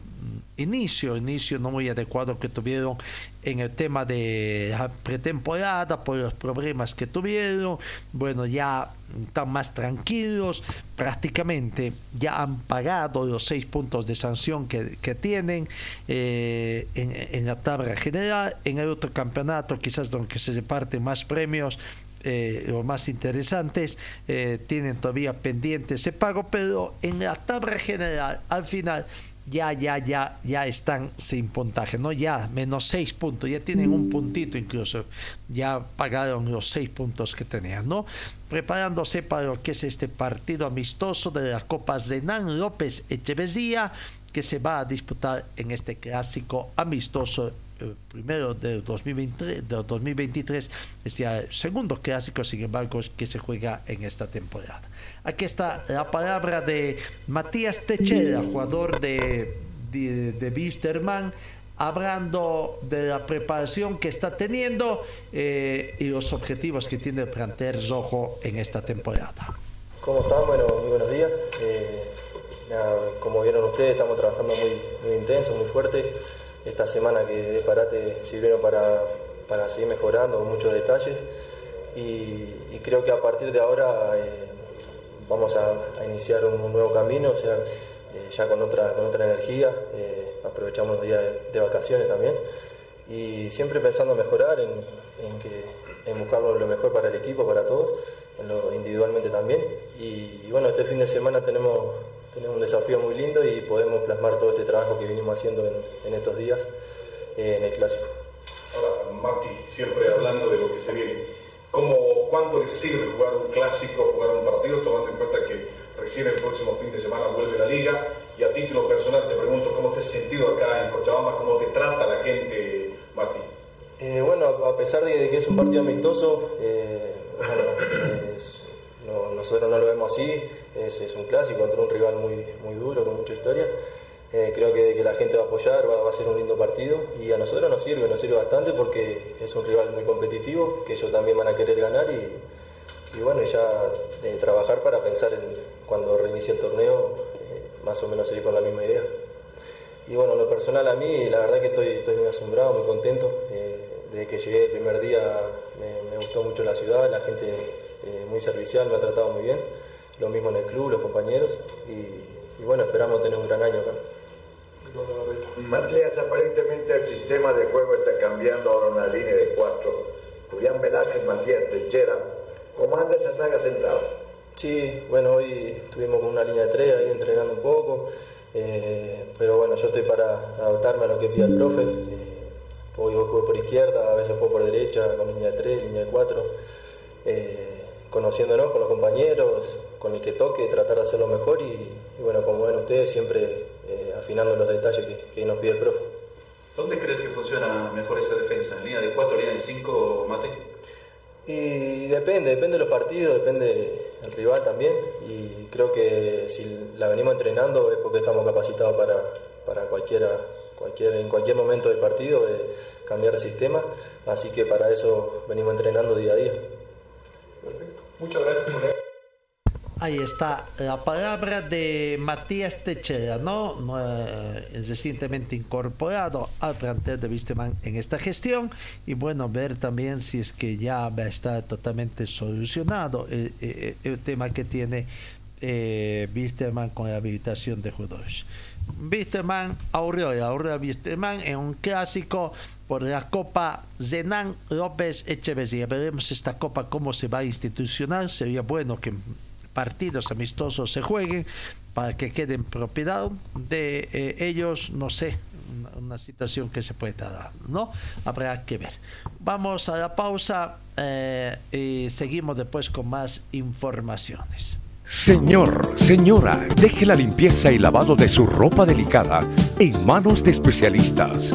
inicio, inicio no muy adecuado que tuvieron en el tema de la pretemporada por los problemas que tuvieron. Bueno, ya están más tranquilos, prácticamente ya han pagado los seis puntos de sanción que, tienen en, en, la tabla general. En el otro campeonato, quizás donde se reparten más premios, eh, los más interesantes eh, tienen todavía pendiente ese pago, pero en la tabla general, al final, ya, ya, ya, ya están sin puntaje, ¿no? Ya menos seis puntos, ya tienen un puntito incluso, ya pagaron los seis puntos que tenían, ¿no? Preparándose para lo que es este partido amistoso de las Copas de Nan López Echeverría, que se va a disputar en este clásico amistoso primero del 2023, del 2023, este el segundo clásico, sin embargo, que se juega en esta temporada. Aquí está la palabra de Matías Techera, jugador de, de, de Wisterman, hablando de la preparación que está teniendo eh, y los objetivos que tiene el plantel rojo en esta temporada. ¿Cómo están? Bueno, muy buenos días. Eh, como vieron ustedes, estamos trabajando muy, muy intenso, muy fuerte esta semana que de parate sirvieron para, para seguir mejorando muchos detalles. Y, creo que a partir de ahora eh, vamos a, iniciar un, nuevo camino, o sea, eh, ya con otra, con otra energía, eh, aprovechamos los días de, vacaciones también. Y siempre pensando mejorar en, en buscar lo, mejor para el equipo, para todos, individualmente también. Y, bueno, este fin de semana tenemos, tenemos un desafío muy lindo y podemos plasmar todo este trabajo que venimos haciendo en, en estos días en el clásico. Ahora, Mati, siempre hablando de lo que se viene ¿Cómo, ¿Cuánto le sirve jugar un clásico, jugar un partido, tomando en cuenta que recién el próximo fin de semana vuelve la liga? Y a título personal te pregunto, ¿cómo te has sentido acá en Cochabamba? ¿Cómo te trata la gente, Martín? Eh, bueno, a pesar de que es un partido amistoso, eh, nosotros no lo vemos así, es, es, un clásico contra un rival muy, muy duro, con mucha historia. Eh, creo que, la gente va a apoyar, va, a ser un lindo partido y a nosotros nos sirve, nos sirve bastante porque es un rival muy competitivo, que ellos también van a querer ganar y, bueno, ya eh, trabajar para pensar en cuando reinicie el torneo, eh, más o menos seguir con la misma idea. Y bueno, lo personal a mí, la verdad que estoy, estoy muy asombrado, muy contento. desde que llegué el primer día me, gustó mucho la ciudad, la gente muy servicial, me ha tratado muy bien. Lo mismo en el club, los compañeros. Y, y bueno, esperamos tener un gran año acá. Matías, aparentemente el sistema de juego está cambiando ahora una línea de cuatro. Julián Velázquez, Matías Techera. ¿Cómo anda esa saga central? Sí, bueno, hoy estuvimos con una línea de tres ahí entrenando un poco. Eh, pero bueno, yo estoy para adaptarme a lo que pide el profe. Eh, hoy juego por izquierda, a veces juego por derecha, con línea de tres, línea de cuatro. Eh, conociéndonos con los compañeros, con el que toque, tratar de hacerlo mejor y, y bueno, como ven ustedes, siempre eh, afinando los detalles que, nos pide el profe. ¿Dónde crees que funciona mejor esa defensa? ¿En línea de 4, línea de 5, Mate? Y depende, depende de los partidos, depende del rival también. Y creo que si la venimos entrenando es porque estamos capacitados para, para cualquiera, cualquier, en cualquier momento del partido eh, cambiar de sistema. Así que para eso venimos entrenando día a día. Muchas gracias por Ahí está la palabra de Matías Techera, ¿no? Eh, recientemente incorporado al plantel de Wisterman en esta gestión. Y bueno, ver también si es que ya va a estar totalmente solucionado el, el, tema que tiene eh, con la habilitación de jugadores. Wisterman, Aurora, Aurora Wisterman en un clásico por la Copa Zenan López Echeverría. Veremos esta copa cómo se va a institucionar. Sería bueno que partidos amistosos se jueguen para que quede en propiedad de eh, ellos, no sé, una, situación que se puede dar, ¿no? Habrá que ver. Vamos a la pausa eh, y seguimos después con más informaciones. Señor, señora, deje la limpieza y lavado de su ropa delicada en manos de especialistas.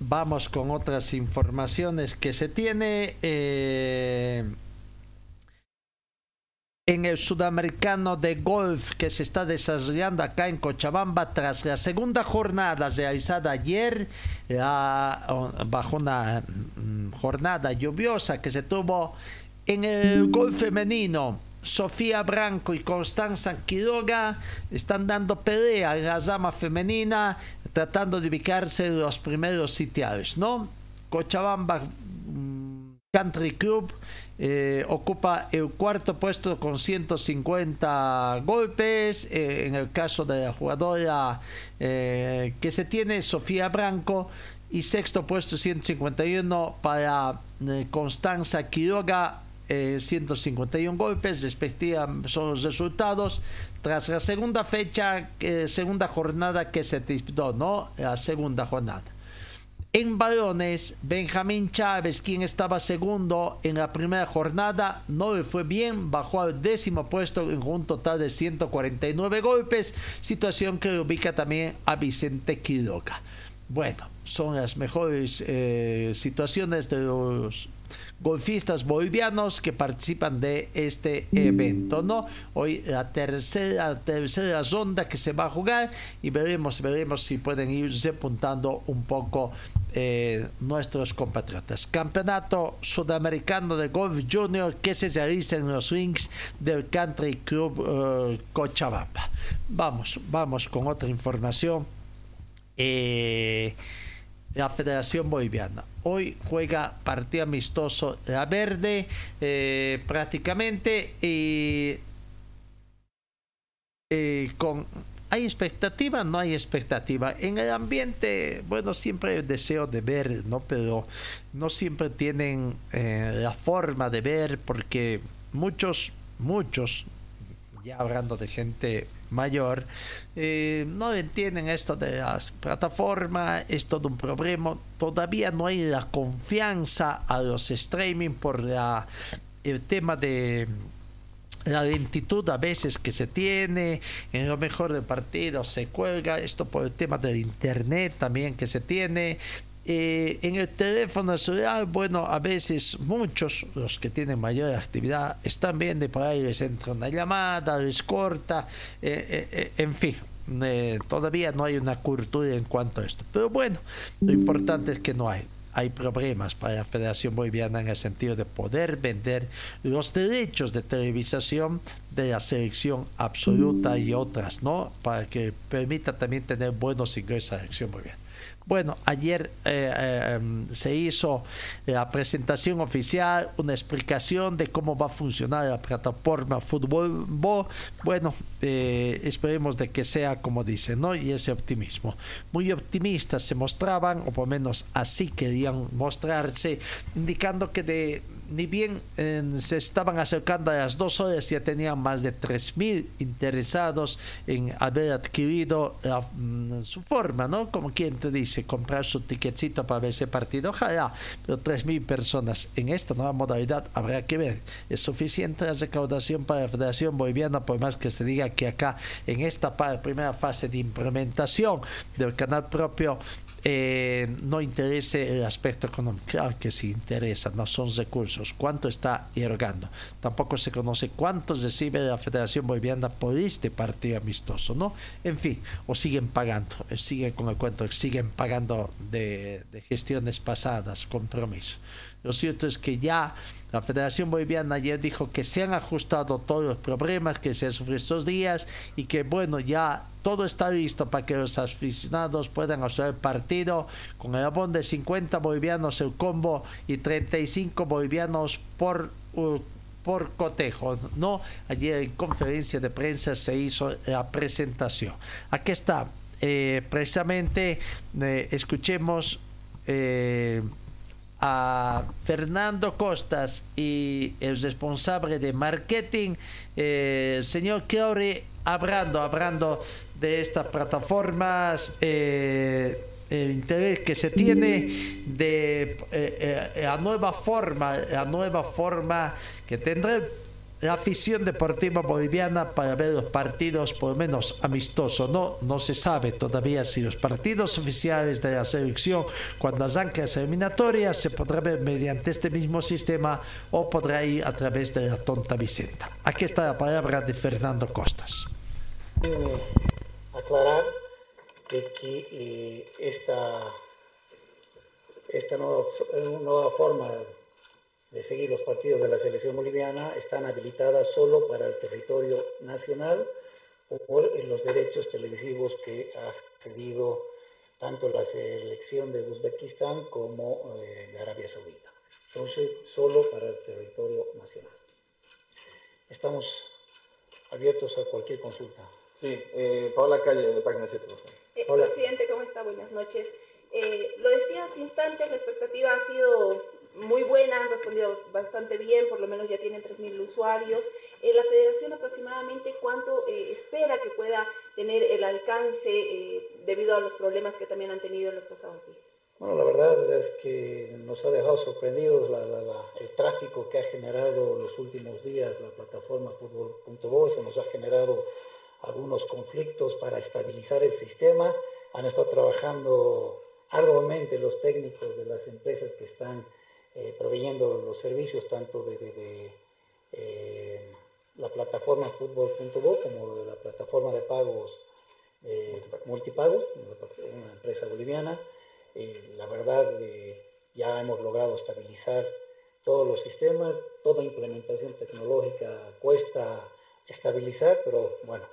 vamos con otras informaciones que se tiene. Eh en el sudamericano de golf que se está desarrollando acá en Cochabamba tras la segunda jornada realizada ayer bajo una mm, jornada lluviosa que se tuvo en el golf femenino. Sofía Branco y Constanza Quiroga están dando pelea en la rama femenina, tratando de ubicarse en los primeros sitiados, ¿no? Cochabamba mm, Country Club eh, ocupa el cuarto puesto con 150 golpes. Eh, en el caso de la jugadora eh, que se tiene, Sofía Branco. Y sexto puesto 151 para Constanza Quiroga. 151 golpes, respectivamente son los resultados tras la segunda fecha, segunda jornada que se disputó, ¿no? La segunda jornada. En varones, Benjamín Chávez, quien estaba segundo en la primera jornada, no le fue bien, bajó al décimo puesto en un total de 149 golpes, situación que ubica también a Vicente Quiroga. bueno, son las mejores eh, situaciones de los golfistas bolivianos que participan de este evento, ¿no? Hoy la tercera, tercera ronda que se va a jugar y veremos, veremos si pueden irse apuntando un poco eh, nuestros compatriotas. Campeonato Sudamericano de Golf Junior que se realiza en los rings del Country Club eh, Cochabamba. Vamos, vamos con otra información. Eh, la Federación Boliviana. Hoy juega partido amistoso La Verde eh, prácticamente y con ¿Hay expectativa? No hay expectativa. En el ambiente, bueno, siempre hay deseo de ver, ¿no? Pero no siempre tienen eh, la forma de ver porque muchos, muchos, ya hablando de gente mayor, eh, no entienden esto de las plataformas, es todo un problema. Todavía no hay la confianza a los streaming por la, el tema de la lentitud a veces que se tiene, en lo mejor del partido se cuelga, esto por el tema del internet también que se tiene. Eh, en el teléfono celular, bueno, a veces muchos, los que tienen mayor actividad, están viendo y por ahí les entra una llamada, les corta, eh, eh, en fin, todavía no hay una cultura en cuanto a esto. Pero bueno, lo importante es que no hay hay problemas para la Federación Boliviana en el sentido de poder vender los derechos de televisación de la selección absoluta y otras, ¿no? Para que permita también tener buenos ingresos a la selección boliviana. Bueno, ayer eh, eh, em, se hizo la presentación oficial, una explicación de cómo va a funcionar la plataforma Fútbol Bueno, eh, esperemos de que sea como dicen, ¿no? Y ese optimismo. Muy optimistas se mostraban, o por lo menos así querían mostrarse, indicando que de ni bien se estaban acercando a las dos horas, ya tenían más de 3.000 interesados en haber adquirido mm, su forma, ¿no? Como quien te dice, comprar su ticketcito para ver ese partido, ojalá, pero 3.000 personas en esta nueva modalidad habrá que ver. ¿Es suficiente la recaudación para la Federación Boliviana, por más que se diga que acá en esta primera fase de implementación del canal propio eh, no interese el aspecto económico. Claro que sí interesa, no son recursos. ¿Cuánto está erogando? Tampoco se conoce cuánto recibe la Federación Boliviana por este partido amistoso, ¿no? En fin, o siguen pagando, eh, siguen con el cuento, siguen pagando de, de gestiones pasadas, compromiso. Lo cierto es que ya la Federación Boliviana ayer dijo que se han ajustado todos los problemas que se han sufrido estos días y que bueno, ya todo está listo para que los aficionados puedan hacer el partido con el abono de 50 bolivianos el combo y 35 bolivianos por por cotejo, ¿no? Ayer en conferencia de prensa se hizo la presentación. Aquí está, eh, precisamente, eh, escuchemos eh, a Fernando Costas y el responsable de marketing, eh, señor Chiori, hablando, hablando de estas plataformas, eh, el interés que se tiene de eh, la nueva forma, la nueva forma que tendrá la afición deportiva boliviana para ver los partidos, por lo menos amistosos. No, no se sabe todavía si los partidos oficiales de la selección, cuando arranque las eliminatorias, se podrá ver mediante este mismo sistema o podrá ir a través de la tonta Vicenta. Aquí está la palabra de Fernando Costas. aclarar que, eh, esta, esta nueva, nueva forma de seguir los partidos de la selección boliviana están habilitadas solo para el territorio nacional o por los derechos televisivos que ha cedido tanto la selección de Uzbekistán como eh, de Arabia Saudita. Entonces, solo para el territorio nacional. Estamos abiertos a cualquier consulta. Sí, eh, Paola Calle, de Página 7. Eh, presidente, ¿cómo está? Buenas noches. Eh, lo decía hace instantes, la expectativa ha sido muy buena, han respondido bastante bien, por lo menos ya tienen 3.000 usuarios. Eh, la federación aproximadamente cuánto eh, espera que pueda tener el alcance eh, debido a los problemas que también han tenido en los pasados días. Bueno, la verdad es que nos ha dejado sorprendidos el tráfico que ha generado los últimos días la plataforma fútbol.bo, eso nos ha generado algunos conflictos para estabilizar el sistema, han estado trabajando arduamente los técnicos de las empresas que están eh, proveyendo los servicios tanto de, eh, la plataforma fútbol.bo como de la plataforma de pagos multipagos, una empresa boliviana. la verdad, ya hemos logrado estabilizar todos los sistemas, toda implementación tecnológica cuesta estabilizar, pero bueno,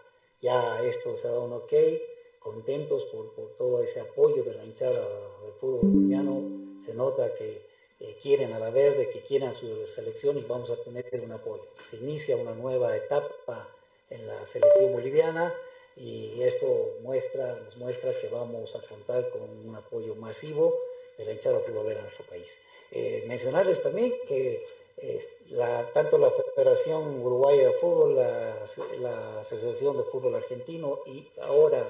ya esto se ha dado un ok, contentos por, por todo ese apoyo de la hinchada del fútbol boliviano, se nota que eh, quieren a la verde, que quieren su selección y vamos a tener un apoyo. Se inicia una nueva etapa en la selección boliviana y esto muestra, nos muestra que vamos a contar con un apoyo masivo de la hinchada futbolera en nuestro país. Eh, mencionarles también que eh, tanto la Federación Uruguaya de Fútbol, la, Asociación de Fútbol Argentino y ahora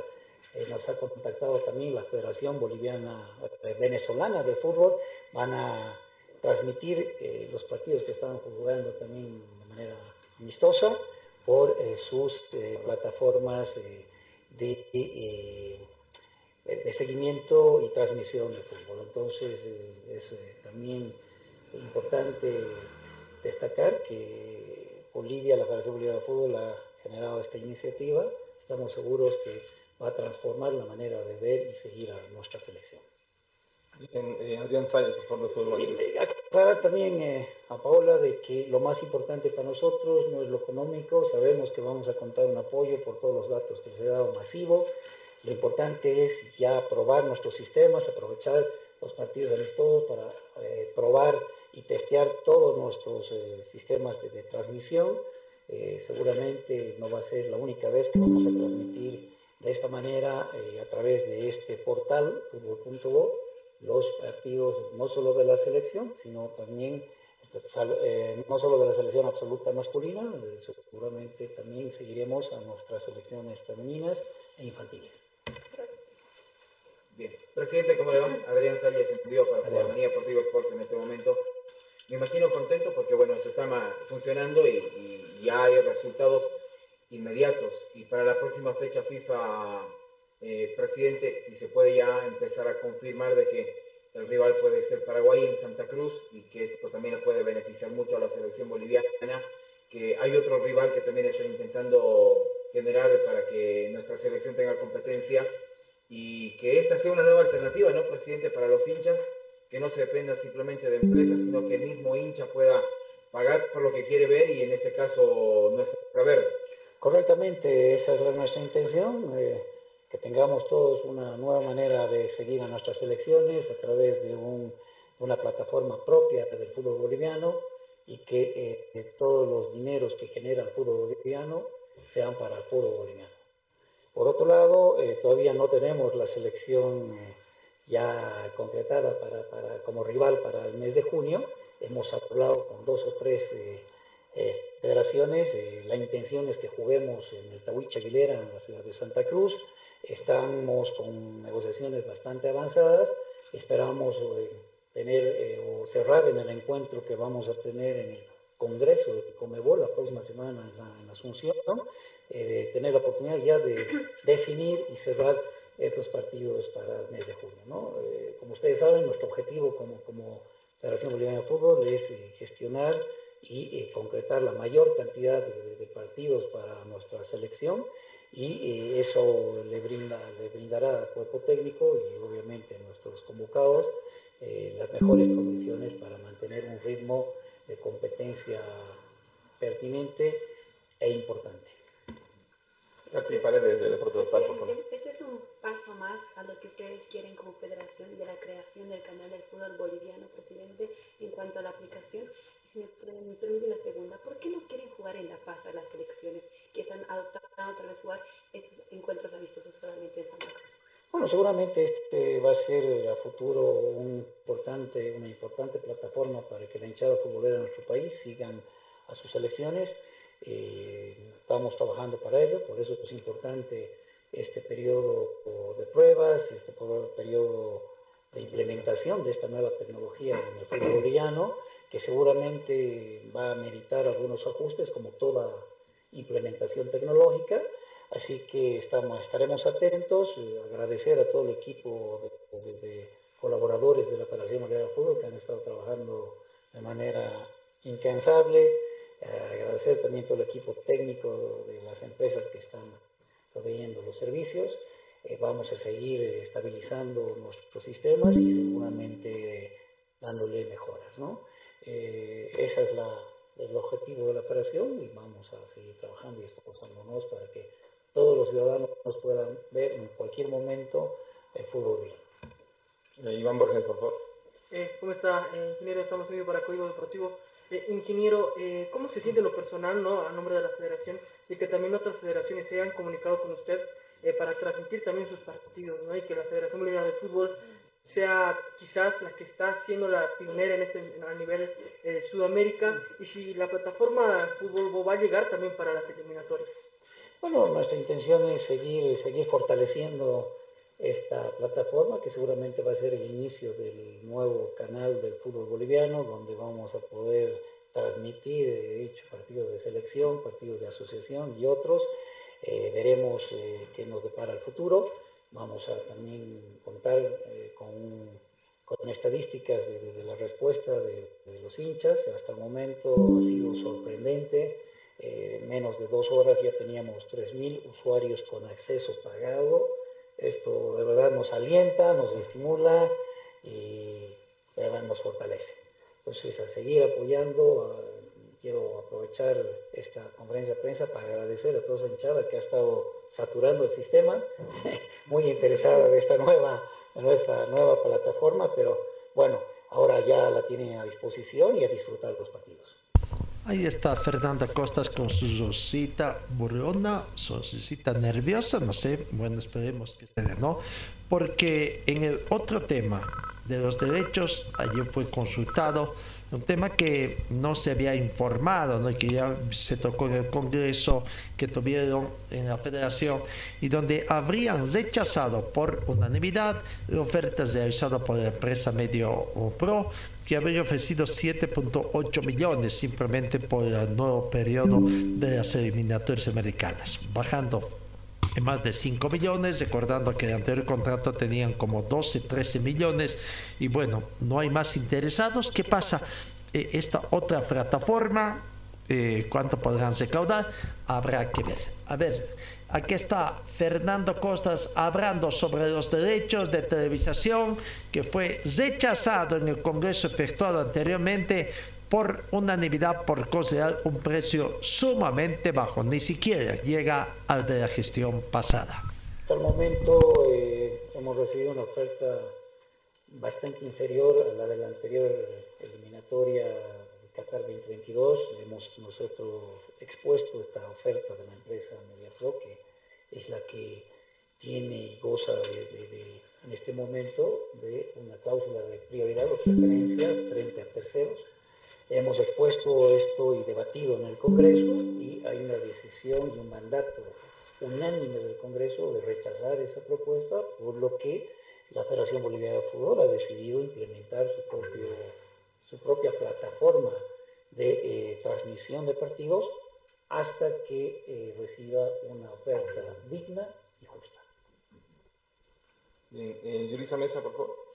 eh, nos ha contactado también la Federación Boliviana Venezolana de Fútbol, van a transmitir los partidos que están jugando también de manera amistosa por sus plataformas de de seguimiento y transmisión de fútbol. Entonces, es también importante destacar que Bolivia, la Federación Boliviana de Fútbol, ha generado esta iniciativa. Estamos seguros que va a transformar la manera de ver y seguir a nuestra selección. Eh, Adrián Salles, por favor, de Fútbol. Y aclarar también eh, a Paola de que lo más importante para nosotros no es lo económico, sabemos que vamos a contar un apoyo por todos los datos que se ha dado masivo, lo importante es ya probar nuestros sistemas, aprovechar los partidos amistosos para eh, probar y testear todos nuestros eh, sistemas de, transmisión. Eh, seguramente no va a ser la única vez que vamos a transmitir de esta manera a través de este portal, fútbol.go, los partidos no solo de la selección, sino también no solo de la selección absoluta masculina, seguramente también seguiremos a nuestras selecciones femeninas e infantiles. Bien. Presidente, ¿cómo le va? Adrián Salles, envió para Manía Deportivo Sport en este momento. Me imagino contento porque, bueno, eso está funcionando y, ya hay resultados inmediatos. Y para la próxima fecha FIFA, eh, presidente, si se puede ya empezar a confirmar de que el rival puede ser Paraguay en Santa Cruz y que esto también puede beneficiar mucho a la selección boliviana, que hay otro rival que también está intentando generar para que nuestra selección tenga competencia y que esta sea una nueva alternativa, ¿no, presidente, para los hinchas, que no se dependa simplemente de empresas, sino que el mismo hincha pueda pagar por lo que quiere ver y en este caso nuestra verde. Correctamente, esa es nuestra intención, eh, que tengamos todos una nueva manera de seguir a nuestras elecciones a través de una plataforma propia del fútbol boliviano y que eh, todos los dineros que genera el fútbol boliviano sean para el fútbol boliviano. Por otro lado, eh, todavía no tenemos la selección ya concretada para, como rival para el mes de junio. Hemos hablado con dos o tres eh, federaciones. la intención es que juguemos en el Tahuicha Aguilera, en la ciudad de Santa Cruz. Estamos con negociaciones bastante avanzadas. Esperamos tener o cerrar en el encuentro que vamos a tener en el Congreso de Comebol la próxima semana en Asunción eh, tener la oportunidad ya de definir y cerrar estos partidos para el mes de junio. Eh, como ustedes saben, nuestro objetivo como, como Federación Boliviana de Fútbol es eh, gestionar y concretar la mayor cantidad de, partidos para nuestra selección y eso le, brinda, le brindará al cuerpo técnico y obviamente a nuestros convocados las mejores condiciones para mantener un ritmo de competencia pertinente e importante. Aquí Paredes de por favor. Este es un paso más a lo que ustedes quieren como federación de la creación del canal del fútbol boliviano, presidente, en cuanto a la aplicación. Y si me, permite una segunda, ¿por qué no quieren jugar en La Paz a las elecciones que están adoptando otra vez jugar estos encuentros amistosos solamente en Santa Cruz? Bueno, seguramente este va a ser a futuro un importante, una importante plataforma para que la hinchada futbolera de nuestro país sigan a sus elecciones. Eh, estamos trabajando para ello, por eso es importante este periodo de pruebas, este periodo de implementación de esta nueva tecnología en el fútbol boliviano, que seguramente va a meritar algunos ajustes como toda implementación tecnológica. Así que estamos, estaremos atentos, agradecer a todo el equipo de colaboradores de la Boliviana de Fútbol que han estado trabajando de manera incansable. agradecer también todo el equipo técnico de las empresas que están proveyendo los servicios. Eh, vamos a seguir estabilizando nuestros sistemas y seguramente dándole mejoras. ¿no? Eh, ese es la, el objetivo de la operación y vamos a seguir trabajando y esforzándonos para que todos los ciudadanos puedan ver en cualquier momento el fútbol bien. Eh, Iván Borges, por favor. Eh, ¿Cómo está, eh, ingeniero? Estamos aquí para Código Deportivo. ingeniero, ¿cómo se siente lo personal, no, a nombre de la federación, y que también otras federaciones se hayan comunicado con usted para transmitir también sus partidos, ¿no? y que la Federación Boliviana de Fútbol sea quizás la que está siendo la pionera en este a nivel eh, Sudamérica y si la plataforma fútbol va a llegar también para las eliminatorias. Bueno, nuestra intención es seguir, seguir fortaleciendo esta plataforma que seguramente va a ser el inicio del nuevo canal del fútbol boliviano donde vamos a poder transmitir eh, dicho partidos de selección, partidos de asociación y otros. Eh, veremos qué nos depara el futuro Vamos a también contar eh, con, con, estadísticas de, la respuesta de, los hinchas. Hasta el momento ha sido sorprendente. Eh, menos de dos horas ya teníamos 3.000 usuarios con acceso pagado. Esto de verdad nos alienta, nos estimula y de nos fortalece. Entonces, a seguir apoyando, quiero aprovechar esta conferencia de prensa para agradecer a toda esa hinchada que ha estado saturando el sistema, muy interesada de esta nueva, de nuestra nueva plataforma, pero bueno, ahora ya la tienen a disposición y a disfrutar los partidos. Ahí está Fernanda Costas con su rosita burrona, su rosita nerviosa, no sé, bueno, esperemos que esté, ¿no? Porque en el otro tema de los derechos, ayer fue consultado un tema que no se había informado, ¿no? que ya se tocó en el Congreso que tuvieron en la Federación y donde habrían rechazado por unanimidad ofertas realizadas por la empresa Medio Pro que habría ofrecido 7.8 millones simplemente por el nuevo periodo de las eliminatorias americanas, bajando más de 5 millones, recordando que el anterior contrato tenían como 12, 13 millones y bueno, no hay más interesados. ¿Qué pasa? Eh, esta otra plataforma, eh, ¿cuánto podrán recaudar? Habrá que ver. A ver, aquí está Fernando Costas hablando sobre los derechos de televisación que fue rechazado en el Congreso efectuado anteriormente por unanimidad por considerar un precio sumamente bajo, ni siquiera llega al de la gestión pasada. Hasta el momento eh, hemos recibido una oferta bastante inferior a la de la anterior eliminatoria de Qatar 2022. Hemos nosotros expuesto esta oferta de la empresa MediaPro, que es la que tiene y goza en este momento de una cláusula de prioridad o preferencia frente a terceros Hemos expuesto esto y debatido en el Congreso y hay una decisión y un mandato unánime del Congreso de rechazar esa propuesta, por lo que la Federación Boliviana de Fútbol ha decidido implementar su, propio, su propia plataforma de eh, transmisión de partidos hasta que eh, reciba una oferta digna y justa. Bien, eh, Mesa, por favor.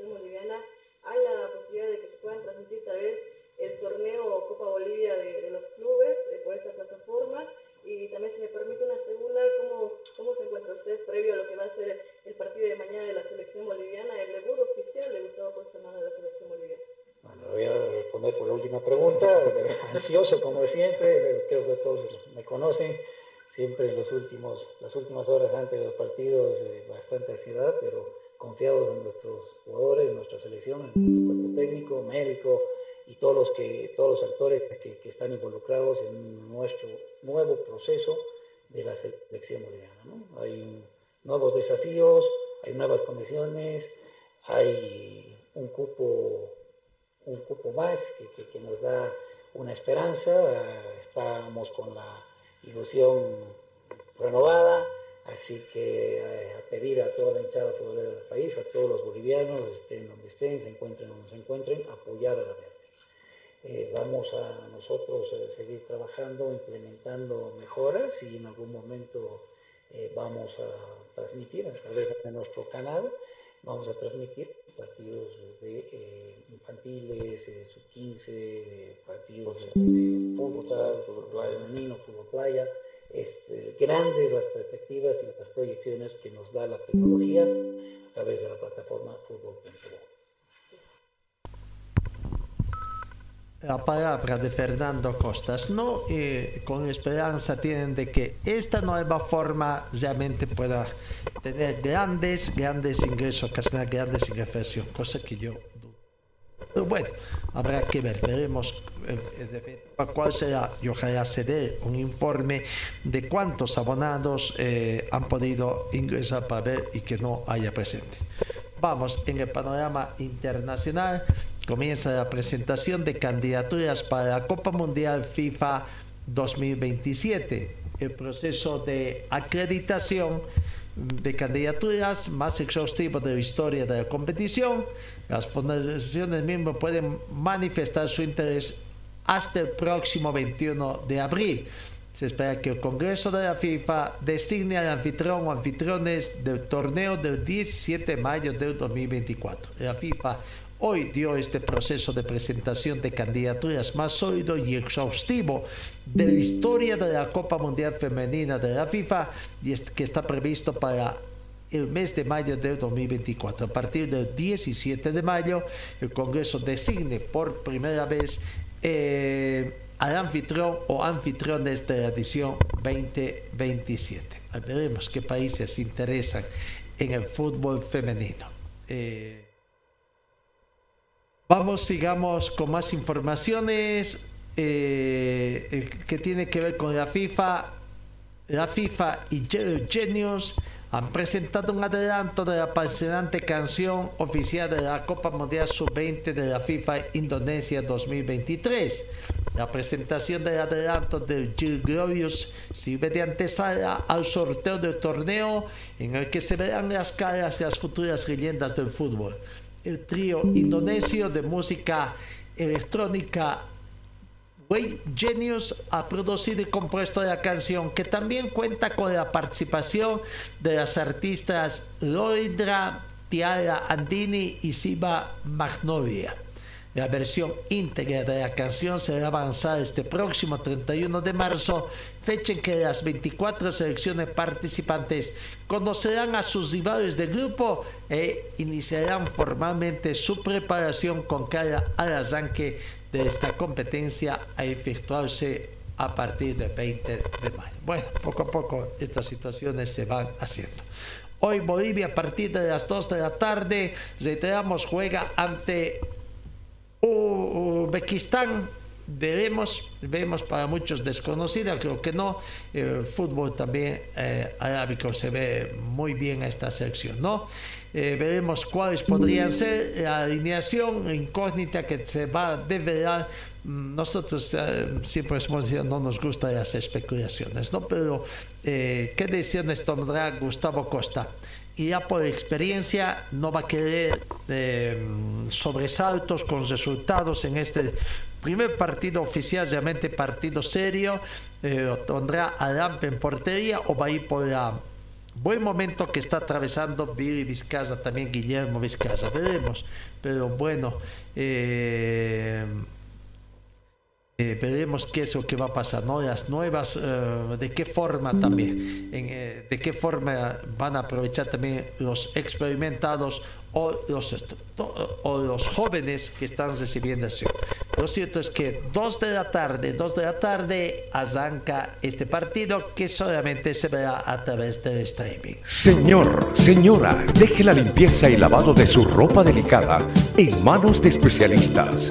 Selección boliviana, hay la posibilidad de que se puedan transmitir tal vez el torneo Copa Bolivia de, los clubes eh, por esta plataforma. Y también, si me permite una segunda, ¿cómo, ¿cómo se encuentra usted previo a lo que va a ser el partido de mañana de la selección boliviana, el debut oficial de Gustavo Semana de la selección boliviana? Bueno, voy a responder por la última pregunta, ansioso como siempre, creo que todos me conocen siempre en los últimos, las últimas horas antes de los partidos eh, bastante ansiedad, pero confiados en nuestros jugadores, en nuestra selección, en nuestro cuerpo técnico, médico y todos los, que, todos los actores que, están involucrados en nuestro nuevo proceso de la selección boliviana. Hay nuevos desafíos, hay nuevas condiciones, hay un cupo, un cupo más que nos da una esperanza, estamos con la ilusión renovada, así que eh, a pedir a toda la hinchada futbolera del país, a todos los bolivianos, estén donde estén, se encuentren donde se encuentren, apoyar a la verde. eh, vamos a nosotros a seguir trabajando, implementando mejoras y en algún momento eh, vamos a transmitir a través de nuestro canal, vamos a transmitir partidos de eh, infantiles, sub-15, partidos de fútbol, fútbol femenino, fútbol playa. Este, grandes las perspectivas y las proyecciones que nos da la tecnología a través de la plataforma fútbol.com. la palabra de Fernando Costas, ¿no? Y con esperanza tienen de que esta nueva forma realmente pueda tener grandes, grandes ingresos, ocasionar grandes ingresos, cosa que yo. Pero bueno, habrá que ver, veremos eh, cuál será, y ojalá se dé un informe de cuántos abonados eh, han podido ingresar para ver y que no haya presente. Vamos, en el panorama internacional, comienza la presentación de candidaturas para la Copa Mundial FIFA 2027. El proceso de acreditación de candidaturas más exhaustivo de la historia de la competición. Las fundaciones miembros pueden manifestar su interés hasta el próximo 21 de abril. Se espera que el Congreso de la FIFA designe al anfitrión o anfitriones del torneo del 17 de mayo del 2024. La FIFA hoy dio este proceso de presentación de candidaturas más sólido y exhaustivo de la historia de la Copa Mundial Femenina de la FIFA y que está previsto para el mes de mayo del 2024. A partir del 17 de mayo, el Congreso designe por primera vez eh, al anfitrión o anfitriones de la edición 2027. Veremos qué países se interesan en el fútbol femenino. Eh, Vamos, sigamos con más informaciones eh, que tiene que ver con la FIFA. La FIFA y Genius han presentado un adelanto de la apasionante canción oficial de la Copa Mundial Sub-20 de la FIFA Indonesia 2023. La presentación del adelanto del Gil Glorious sirve de antesala al sorteo del torneo en el que se verán las caras de las futuras leyendas del fútbol el trío indonesio de música electrónica Way Genius ha producido y compuesto la canción que también cuenta con la participación de las artistas Loidra, Tiara Andini y Siba Magnolia. La versión íntegra de la canción será lanzada este próximo 31 de marzo, fecha en que las 24 selecciones participantes conocerán a sus rivales del grupo e iniciarán formalmente su preparación con cara al arranque de esta competencia a efectuarse a partir del 20 de mayo. Bueno, poco a poco estas situaciones se van haciendo. Hoy Bolivia a partir de las 2 de la tarde, reiteramos, juega ante Uzbekistán veremos, vemos para muchos desconocida, creo que no. El fútbol también eh, arábico se ve muy bien a esta sección, ¿no? Eh, veremos cuáles podrían ser la alineación incógnita que se va a develar. Mm, nosotros eh, siempre hemos dicho no nos gustan las especulaciones, ¿no? Pero ¿qué decisiones tomará Gustavo Costa? Y ya por experiencia no va a querer eh, sobresaltos con resultados en este primer partido oficial, realmente partido serio. Eh, tendrá a Lampe en portería o va a ir por el buen momento que está atravesando Billy Vizcaza, también Guillermo Vizcaza. Veremos, pero bueno. Eh, eh, veremos qué es lo que va a pasar, ¿no? Las nuevas, eh, de qué forma también, eh, de qué forma van a aprovechar también los experimentados o los, o los jóvenes que están recibiendo eso. Lo cierto es que dos de la tarde, dos de la tarde arranca este partido que solamente se verá a través del streaming. Señor, señora, deje la limpieza y lavado de su ropa delicada en manos de especialistas.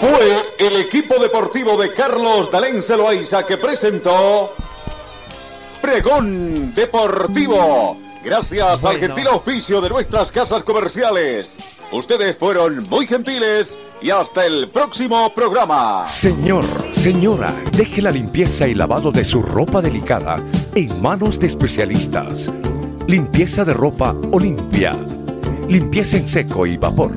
Fue el equipo deportivo de Carlos Dalén Celoaiza que presentó Pregón Deportivo. Gracias al gentil oficio de nuestras casas comerciales. Ustedes fueron muy gentiles y hasta el próximo programa. Señor, señora, deje la limpieza y lavado de su ropa delicada en manos de especialistas. Limpieza de ropa Olimpia. Limpieza en seco y vapor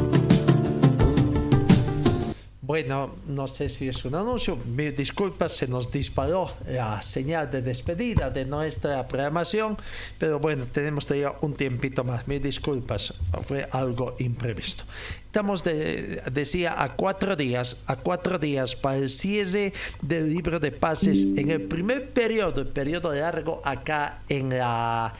Bueno, no sé si es un anuncio. Mi disculpa, se nos disparó la señal de despedida de nuestra programación, pero bueno, tenemos todavía un tiempito más. Mis disculpas, fue algo imprevisto. Estamos, de, decía, a cuatro días, a cuatro días para el cierre del libro de pases en el primer periodo, el periodo largo acá en la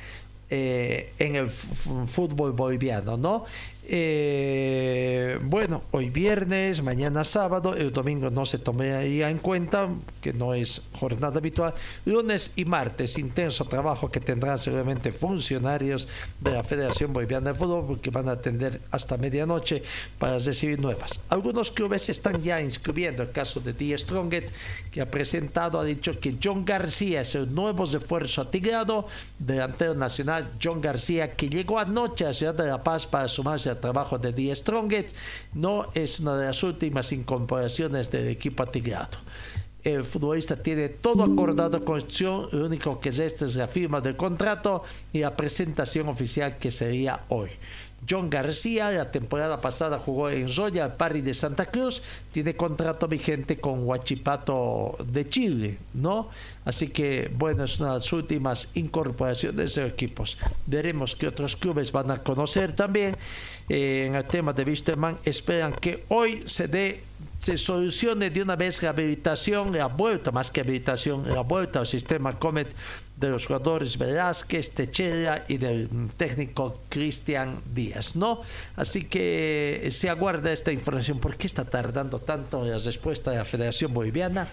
eh, en el fútbol boliviano, ¿no? Eh, bueno, hoy viernes, mañana sábado, el domingo no se tomaría en cuenta, que no es jornada habitual. Lunes y martes, intenso trabajo que tendrán seguramente funcionarios de la Federación Boliviana de Fútbol, porque van a atender hasta medianoche para recibir nuevas. Algunos clubes están ya inscribiendo, el caso de Die Stronget, que ha presentado, ha dicho que John García es el nuevo refuerzo atigrado, delantero nacional John García, que llegó anoche a ciudad de La Paz para sumarse a trabajo de Die Strongest, no es una de las últimas incorporaciones del equipo atigrado. El futbolista tiene todo acordado con Acción, lo único que es este es la firma del contrato y la presentación oficial que sería hoy. John García, la temporada pasada jugó en Royal Party de Santa Cruz, tiene contrato vigente con Huachipato de Chile, ¿no? Así que, bueno, es una de las últimas incorporaciones de equipos. Veremos que otros clubes van a conocer también. Eh, en el tema de Wisterman, esperan que hoy se dé se solucione de una vez la habilitación, la vuelta, más que habilitación, la vuelta al sistema Comet de los jugadores Velázquez, Techera y del técnico Cristian Díaz, ¿no? Así que se aguarda esta información. ¿Por qué está tardando tanto la respuesta de la Federación Boliviana?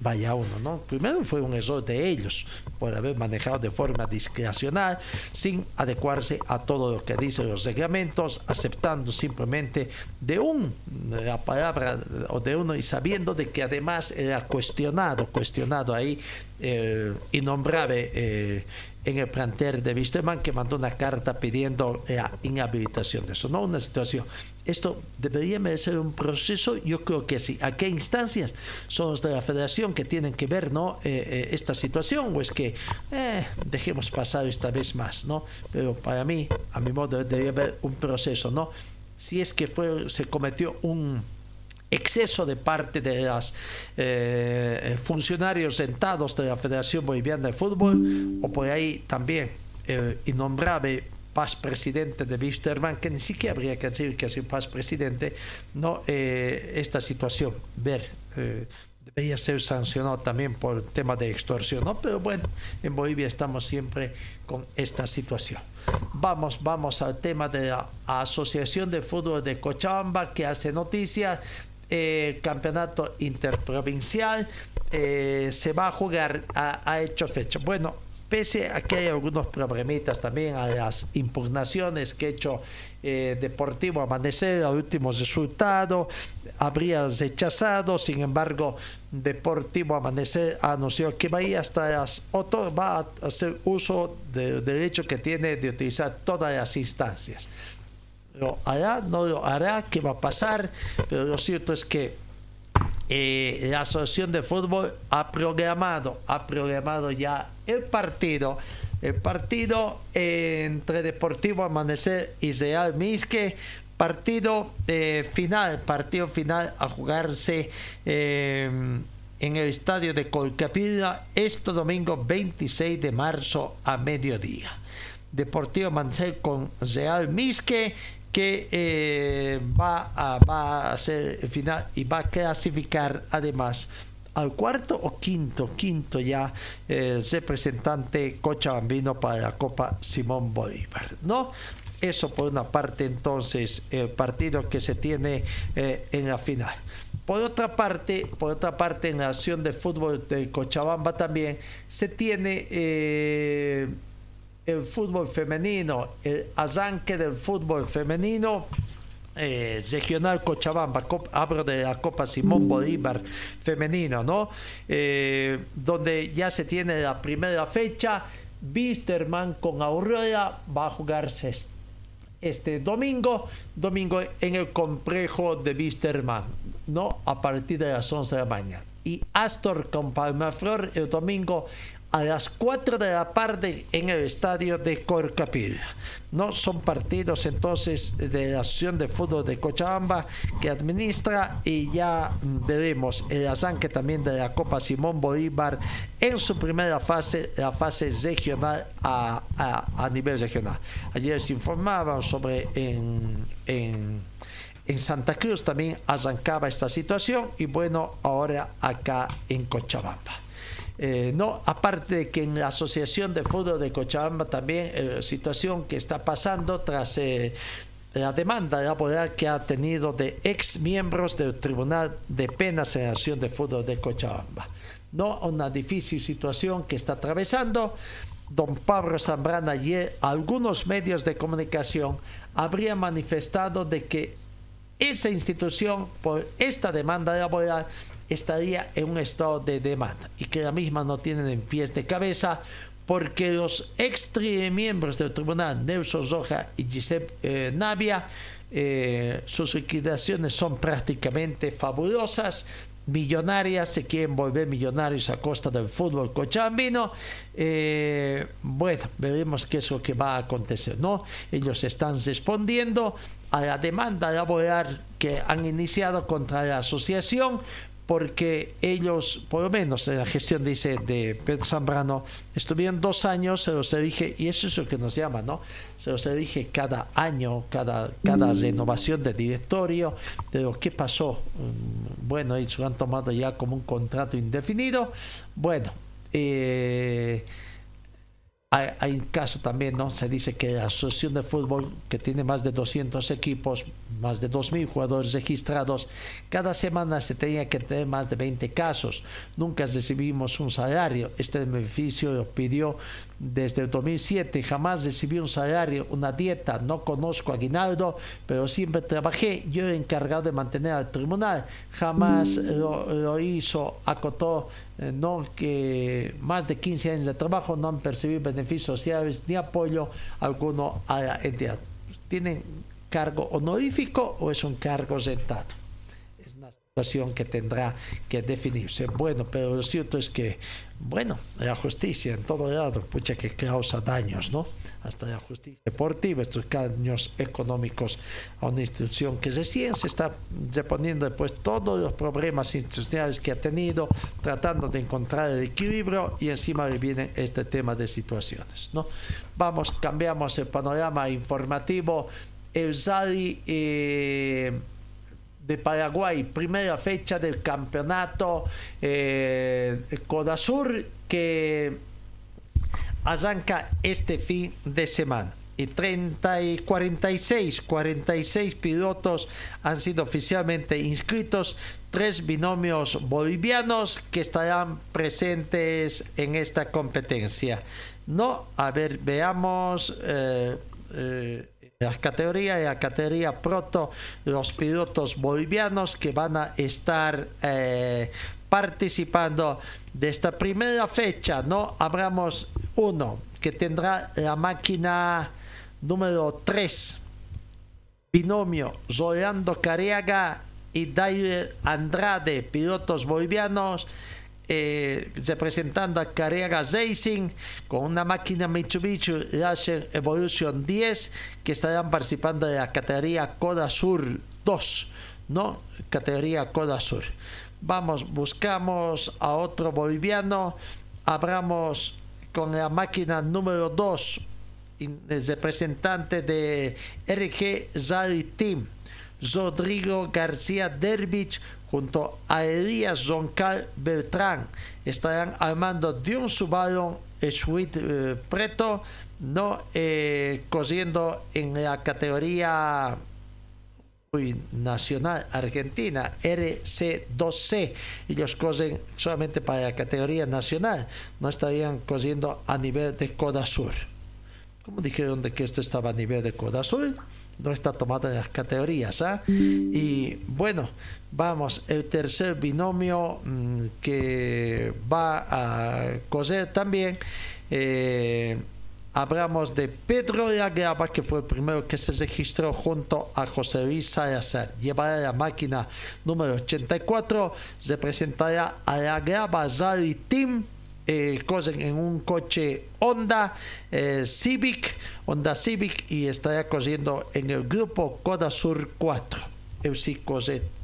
Vaya uno, ¿no? Primero fue un error de ellos por haber manejado de forma discrecional, sin adecuarse a todo lo que dicen los reglamentos, aceptando simplemente de un, la palabra o de uno y sabiendo de que además era cuestionado, cuestionado ahí, eh, innombrable eh, en el plantel de Wisterman que mandó una carta pidiendo la inhabilitación de eso, no una situación. Esto debería merecer un proceso, yo creo que sí. ¿A qué instancias? Son los de la federación que tienen que ver ¿no? Eh, eh, esta situación o es que eh, dejemos pasar esta vez más, ¿no? Pero para mí, a mi modo, debería haber un proceso, ¿no? Si es que fue, se cometió un exceso de parte de los eh, funcionarios sentados de la Federación Boliviana de Fútbol, o por ahí también el innombrable paz presidente de Wisterman, que ni siquiera habría que decir que es el paz presidente, no eh, esta situación, ver. Eh, debería ser sancionado también por tema de extorsión, ¿no? Pero bueno, en Bolivia estamos siempre con esta situación. Vamos, vamos al tema de la Asociación de Fútbol de Cochabamba que hace noticia eh, campeonato interprovincial eh, se va a jugar, ha, hecho fecha. Bueno, pese a que hay algunos problemitas también a las impugnaciones que ha hecho eh, Deportivo Amanecer, al último resultado, habría rechazado, sin embargo, Deportivo Amanecer anunció que va a, hasta las, va a hacer uso del derecho que tiene de utilizar todas las instancias. Lo hará, no lo hará, qué va a pasar, pero lo cierto es que eh, la Asociación de Fútbol ha programado, ha programado ya el partido, el partido entre Deportivo Amanecer y Real Misque, partido eh, final, partido final a jugarse eh, en el estadio de Colcapilla este domingo 26 de marzo a mediodía. Deportivo Amanecer con Real Misque que eh, va, a, va a ser final y va a clasificar además al cuarto o quinto, quinto ya eh, representante cochabambino para la Copa Simón Bolívar, ¿no? Eso por una parte entonces el partido que se tiene eh, en la final. Por otra parte, por otra parte en la acción de fútbol de Cochabamba también se tiene eh, el fútbol femenino, el arranque del fútbol femenino. Eh, regional Cochabamba, hablo de la Copa Simón Bolívar femenino, ¿no? donde ya se tiene la primera fecha, Wisterman con Aurora va a jugarse este domingo, domingo en el complejo de Wisterman, ¿no? A partir de las 11 de la mañana. Y Astor con Palmaflor el domingo a las 4 de la tarde en el estadio de Corcapil. No son partidos entonces de la Asociación de Fútbol de Cochabamba que administra y ya veremos el arranque también de la Copa Simón Bolívar en su primera fase, la fase regional a, a, nivel regional. Ayer se informaban sobre en, en en Santa Cruz también arrancaba esta situación y bueno, ahora acá en Cochabamba. Eh, no, aparte de que en la Asociación de Fútbol de Cochabamba también la eh, situación que está pasando tras eh, la demanda laboral que ha tenido de ex miembros del Tribunal de Penas en la de Fútbol de Cochabamba. No, una difícil situación que está atravesando. Don Pablo Zambrana y algunos medios de comunicación habrían manifestado de que esa institución, por esta demanda laboral, estaría en un estado de demanda y que la misma no tienen en pies de cabeza porque los ex miembros del tribunal, Nelson Roja y Giuseppe eh, Navia, eh, sus liquidaciones son prácticamente fabulosas, millonarias, se quieren volver millonarios a costa del fútbol cochambino. Eh, bueno, veremos qué es lo que va a acontecer, ¿no? Ellos están respondiendo a la demanda laboral que han iniciado contra la asociación porque ellos, por lo menos en la gestión dice de Pedro Zambrano, estuvieron dos años, se los elige, y eso es lo que nos llama, ¿no? Se los elige cada año, cada, cada mm. renovación de directorio, de lo que pasó. Mm, bueno, ellos lo han tomado ya como un contrato indefinido. Bueno, eh, hay, un caso también, ¿no? Se dice que la Asociación de Fútbol, que tiene más de 200 equipos, más de 2.000 jugadores registrados, cada semana se tenía que tener más de 20 casos. Nunca recibimos un salario. Este beneficio lo pidió desde el 2007. Jamás recibí un salario, una dieta. No conozco a aguinaldo, pero siempre trabajé. Yo era encargado de mantener al tribunal. Jamás lo, lo hizo, acotó eh, no que más de 15 años de trabajo no han percibido beneficios sociales ni apoyo alguno a la entidad. ¿Tienen cargo honorífico o es un cargo sentado? Es una situación que tendrá que definirse. Bueno, pero lo cierto es que, bueno, la justicia en todo lado, pucha que causa daños, ¿no? Hasta la justicia deportiva, estos daños económicos a una institución que recién se está reponiendo después todos los problemas institucionales que ha tenido, tratando de encontrar el equilibrio y encima le viene este tema de situaciones. ¿no? Vamos, cambiamos el panorama informativo. El Zali eh, de Paraguay, primera fecha del campeonato eh, Codasur que arranca este fin de semana. Y 30 y 46, 46 pilotos han sido oficialmente inscritos, tres binomios bolivianos que estarán presentes en esta competencia. No, a ver, veamos eh, eh, las categorías, la categoría proto, los pilotos bolivianos que van a estar eh, participando de esta primera fecha, ¿no? Hablamos 1, que tendrá la máquina número 3, binomio Rolando Cariaga y Daire Andrade, pilotos bolivianos. Eh, representando a Carrera Racing con una máquina Mitsubishi Laser Evolution 10 que estarán participando de la categoría Coda Sur 2, ¿no? Categoría Coda Sur. Vamos, buscamos a otro boliviano, abramos con la máquina número 2, el representante de RG Zali Team, Rodrigo García Dervich, junto a Elías Zoncal Beltrán. Estarán armando de un Subaru Sweet eh, Preto no eh, en la categoría nacional argentina RC2C ellos cosen solamente para la categoría nacional no estarían cosiendo a nivel de Coda Sur como dijeron de que esto estaba a nivel de Coda Sur no está tomado en las categorías ¿ah? y bueno vamos el tercer binomio mm, que va a coser también eh, hablamos de Pedro de Agrava, que fue el primero que se registró junto a José Luis Salazar. Llevará la máquina número 84, se presentará a la Agrava Rally Team. Eh, en un coche Honda eh, Civic, Honda Civic y estará corriendo en el grupo Coda Sur 4. El sí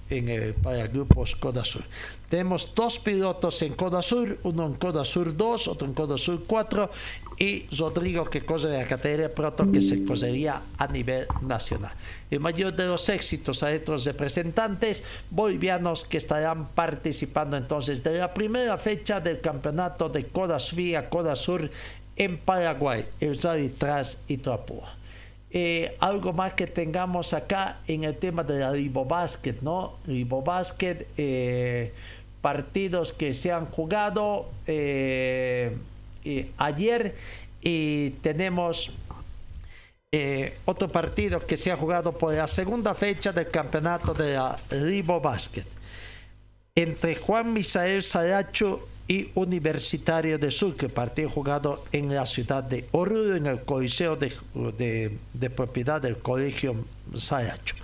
en el, para el grupo Coda Sur. Tenemos dos pilotos en Coda Sur, uno en Coda Sur 2, otro en Coda Sur 4 y Rodrigo que corre la categoría proto que se correría a nivel nacional. El mayor de los éxitos a estos representantes bolivianos que estarán participando entonces de la primera fecha del campeonato de Coda Sofía, Coda Sur en Paraguay, el Tras y Trapúa. Eh, algo más que tengamos acá en el tema de la Ribo Basket, ¿no? Ribo Basket, eh, partidos que se han jugado. Eh, ayer y tenemos eh, otro partido que se ha jugado por la segunda fecha del campeonato de la Ribo Basket entre Juan Misael Saracho y Universitario de Sucre, partido jugado en la ciudad de Oruro, en el coliseo de, de propiedad del colegio Saracho.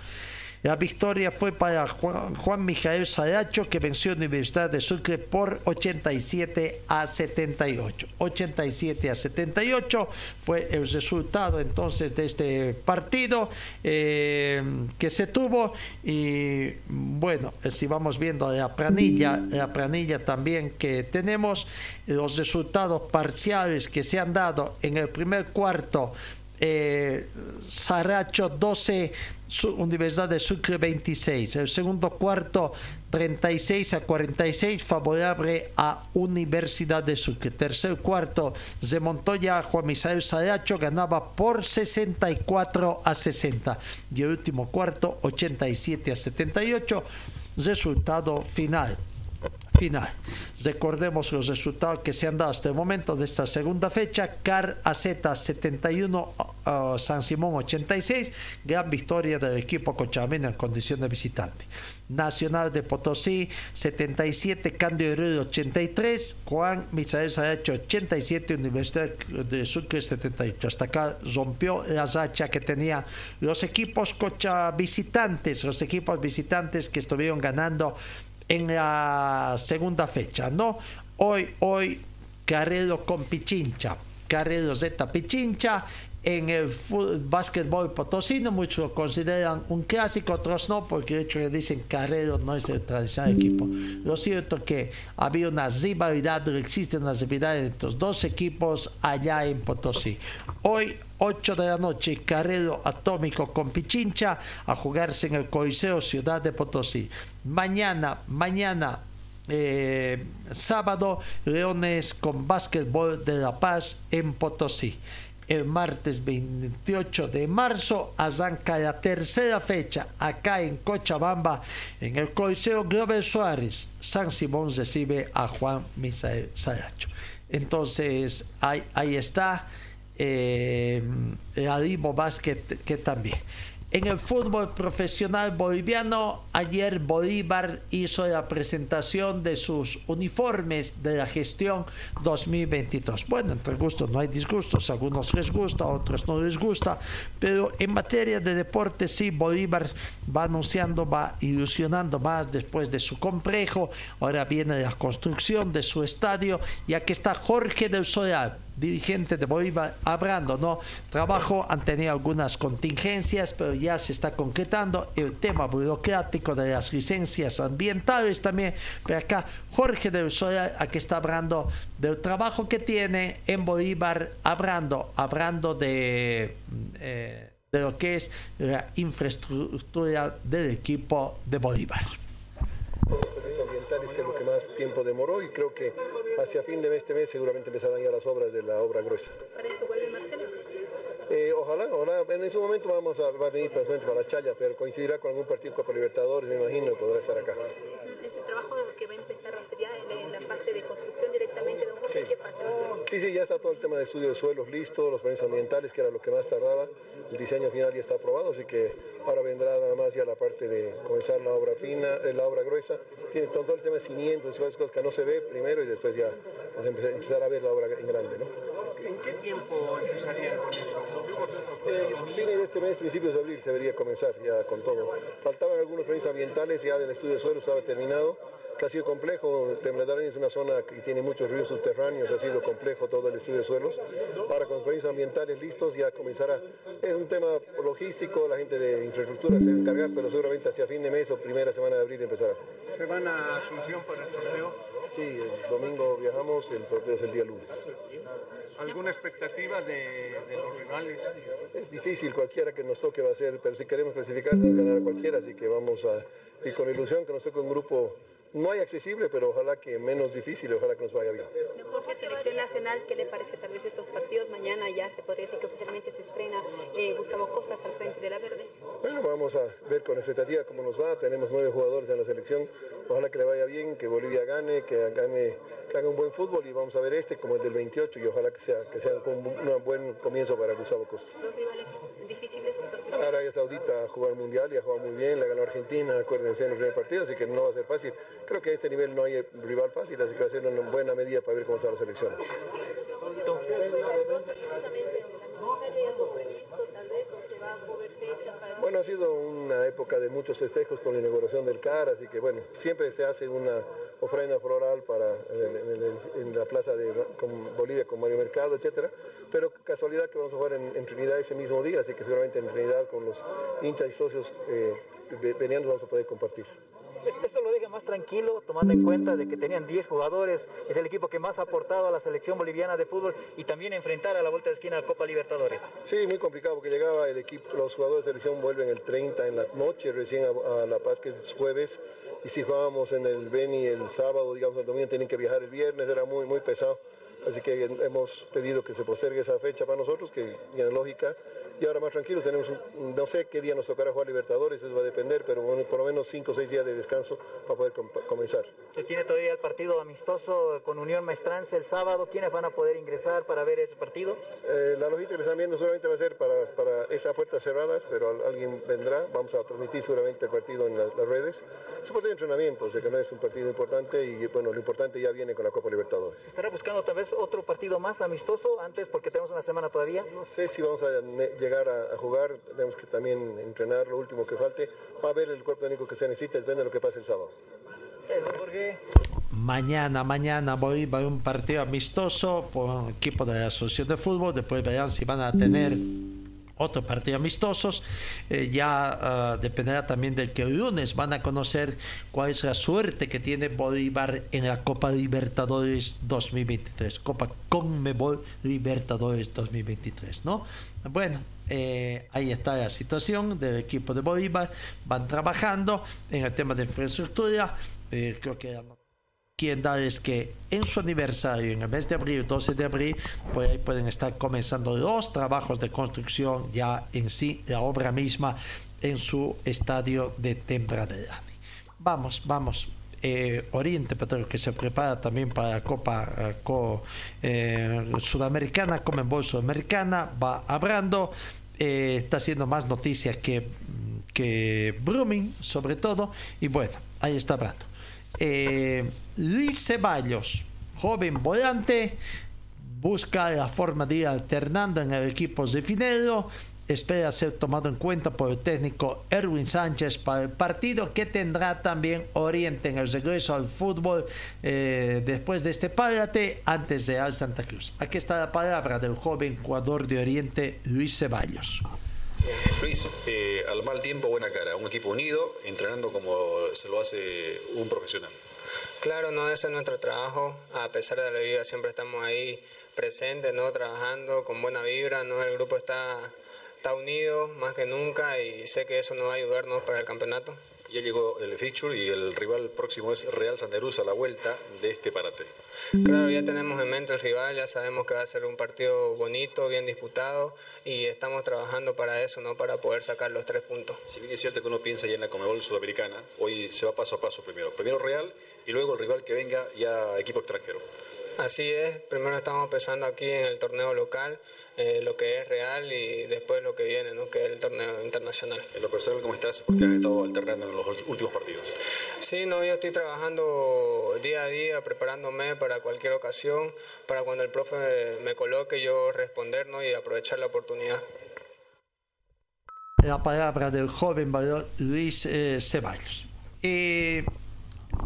La victoria fue para Juan, Juan Mijael Saracho, que venció a Universidad de Sucre por 87 a 78. 87 a 78 fue el resultado entonces de este partido eh, que se tuvo. Y bueno, si vamos viendo la planilla, la planilla también que tenemos, los resultados parciales que se han dado en el primer cuarto. Eh, Saracho 12, Universidad de Sucre 26. El segundo cuarto 36 a 46 favorable a Universidad de Sucre. Tercer cuarto de Montoya Juan Misael Saracho ganaba por 64 a 60. Y el último cuarto 87 a 78. Resultado final final. Recordemos los resultados que se han dado hasta el momento de esta segunda fecha. CAR AZ 71, San Simón 86. Gran victoria del equipo Cochabamba en condición de visitante. Nacional de Potosí 77, Candio Heredo 83, Juan Misael Saracho 87, Universidad de Sucre 78. Hasta acá rompió la racha que tenían los equipos cocha visitantes, los equipos visitantes que estuvieron ganando en la segunda fecha, ¿no? Hoy, hoy, Carrero con Pichincha, Carrero Z Pichincha, en el básquetbol potosino, muchos lo consideran un clásico, otros no, porque de hecho le dicen Carrero no es el tradicional equipo. Lo cierto es que había una rivalidad, existe una rivalidad entre los dos equipos allá en Potosí. Hoy 8 de la noche, Carrero Atómico con Pichincha a jugarse en el Coliseo Ciudad de Potosí. Mañana, mañana, eh, sábado, Leones con Básquetbol de La Paz en Potosí. El martes 28 de marzo arranca la tercera fecha acá en Cochabamba, en el Coliseo Glover Suárez. San Simón recibe a Juan Misael Saracho. Entonces, ahí, está eh, Basket que también. En el fútbol profesional boliviano, ayer Bolívar hizo la presentación de sus uniformes de la gestión 2022. Bueno, entre gustos no hay disgustos, algunos les gusta, otros no les gusta, pero en materia de deporte sí, Bolívar va anunciando, va ilusionando más después de su complejo, ahora viene la construcción de su estadio y aquí está Jorge del Solar dirigente de Bolívar hablando, ¿no? Trabajo han tenido algunas contingencias, pero ya se está concretando el tema burocrático de las licencias ambientales también. Pero acá Jorge de Soya, aquí está hablando del trabajo que tiene en Bolívar, hablando, hablando de, eh, de lo que es la infraestructura del equipo de Bolívar que es lo que más tiempo demoró y creo que hacia fin de este mes seguramente empezarán ya las obras de la obra gruesa. ¿Para eso vuelve Marcelo? Eh, ojalá, ojalá, en ese momento vamos a, va a venir personalmente para la Chaya, pero coincidirá con algún partido Copa Libertadores, me imagino, y podrá estar acá. Este trabajo que va a empezar sería en la fase de construcción directamente de un sí. ¿qué pasa? Sí, sí, ya está todo el tema de estudio de suelos listo, los permisos ambientales, que era lo que más tardaba, el diseño final ya está aprobado, así que ahora vendrá nada más ya la parte de comenzar la obra fina, eh, la obra gruesa, tiene todo el tema de cimientos, esas cosas que no se ve primero y después ya vamos a empezar, empezar a ver la obra en grande, ¿no? ¿En qué tiempo empezarían con eso? Eh, fines de este mes, principios de abril, se debería comenzar ya con todo. Faltaban algunos permisos ambientales, ya del estudio de suelo estaba terminado, que ha sido complejo. Tembladaraña es una zona que tiene muchos ríos subterráneos, ha sido complejo todo el estudio de suelos. Ahora con permisos ambientales listos ya comenzará. Es un tema logístico, la gente de infraestructura se va a encargar, pero seguramente hacia fin de mes o primera semana de abril empezará. ¿Se van a Asunción para el sorteo? Sí, el domingo viajamos, el sorteo es el día lunes. ¿Alguna expectativa de, de, los rivales? Es difícil, cualquiera que nos toque va a ser, pero si queremos clasificar, tenemos que ganar a cualquiera, así que vamos a ir con ilusión que nos toque un grupo no hay accesible, pero ojalá que menos difícil, ojalá que nos vaya bien. Jorge, selección nacional, ¿qué le parece tal vez estos partidos? Mañana ya se podría decir que oficialmente se estrena eh, Gustavo Costas al frente de la Verde. Bueno, vamos a ver con expectativa cómo nos va. Tenemos nueve jugadores en la selección. Ojalá que le vaya bien, que Bolivia gane, que gane, que haga un buen fútbol y vamos a ver este como el del 28 y ojalá que sea, que sea un buen comienzo para Gustavo Costas. ¿Dos rivales? Arabia Saudita a jugar mundial y ha jugado muy bien, la ganó Argentina, acuérdense en el primer partido, así que no va a ser fácil. Creo que a este nivel no hay rival fácil, así que va a ser una buena medida para ver cómo está la selección. Bueno, ha sido una época de muchos festejos con la inauguración del CAR, así que bueno, siempre se hace una ofrenda floral para en, en, en la plaza de con Bolivia con Mario Mercado, etcétera. Pero casualidad que vamos a jugar en, en, Trinidad ese mismo día, así que seguramente en Trinidad con los hinchas y socios eh, veniendo vamos a poder compartir. Esto lo deja más tranquilo, tomando en cuenta de que tenían 10 jugadores, es el equipo que más ha aportado a la selección boliviana de fútbol y también enfrentar a la vuelta de esquina a Copa Libertadores. Sí, muy complicado porque llegaba el equipo, los jugadores de selección vuelven el 30 en la noche recién a, a La Paz, que es jueves, y si jugábamos en el Beni el sábado, digamos el domingo, tienen que viajar el viernes, era muy, muy pesado. Así que hemos pedido que se postergue esa fecha para nosotros, que tiene lógica, y ahora más tranquilos tenemos, un, no sé qué día nos tocará jugar Libertadores, eso va a depender, pero bueno, por lo menos 5 o 6 días de descanso para poder com comenzar. Se tiene todavía el partido amistoso con Unión Maestranza el sábado, ¿quiénes van a poder ingresar para ver ese partido? Eh, la logística que están viendo solamente va a ser para, para esas puertas cerradas, pero alguien vendrá, vamos a transmitir seguramente el partido en la, las redes. Es un partido de entrenamiento, o sea que no es un partido importante y bueno, lo importante ya viene con la Copa Libertadores. ¿Estará buscando tal vez otro partido más amistoso antes porque tenemos una semana todavía? No sé si vamos a llegar a, a, jugar, tenemos que también entrenar lo último que falte, va a ver el cuerpo técnico que se necesita, depende de lo que pase el sábado. Mañana, mañana voy, voy a un partido amistoso por equipo de la Asociación de Fútbol, después verán si van a tener otro partido amistosos. Eh, ya uh, dependerá también del que el lunes van a conocer cuál es la suerte que tiene Bolívar en la Copa Libertadores 2023. Copa Conmebol Libertadores 2023, ¿no? Bueno, eh, ahí está la situación del equipo de Bolívar. Van trabajando en el tema de infraestructura. Eh, creo que darles que en su aniversario, en el mes de abril, 12 de abril, pues ahí pueden estar comenzando los trabajos de construcción ya en sí, la obra misma en su estadio de Tempraderani. Vamos, vamos. Eh, Oriente Petróleo que se prepara también para la Copa eh, Co, eh, Sudamericana, Comenbol Sudamericana, va hablando, eh, está haciendo más noticias que, que sobre todo, y bueno, ahí está hablando. Luis Ceballos, joven volante, busca la forma de ir alternando en el equipo de Finero. Espera ser tomado en cuenta por el técnico Erwin Sánchez para el partido que tendrá también Oriente en el regreso al fútbol eh, después de este párate antes de Al Santa Cruz. Aquí está la palabra del joven jugador de Oriente, Luis Ceballos. Luis, eh, al mal tiempo, buena cara. Un equipo unido, entrenando como se lo hace un profesional. Claro, no, ese es nuestro trabajo. A pesar de la vida, siempre estamos ahí presentes, ¿no? trabajando con buena vibra. ¿no? El grupo está, está unido más que nunca y sé que eso nos va a ayudarnos para el campeonato. Ya llegó el fixture y el rival próximo es Real Sanderuz a la vuelta de este parate. Claro, ya tenemos en mente el rival, ya sabemos que va a ser un partido bonito, bien disputado y estamos trabajando para eso, ¿no? Para poder sacar los tres puntos. Si bien es cierto que uno piensa ya en la Comebol Sudamericana, hoy se va paso a paso primero. Primero Real y luego el rival que venga ya equipo extranjero. Así es, primero estamos pensando aquí en el torneo local, eh, lo que es real y después lo que viene, ¿no? que es el torneo internacional. En lo personal, ¿cómo estás? Porque has estado alternando en los últimos partidos. Sí, no, yo estoy trabajando día a día, preparándome para cualquier ocasión, para cuando el profe me coloque yo responder ¿no? y aprovechar la oportunidad. La palabra del joven Luis eh, Ceballos. Eh,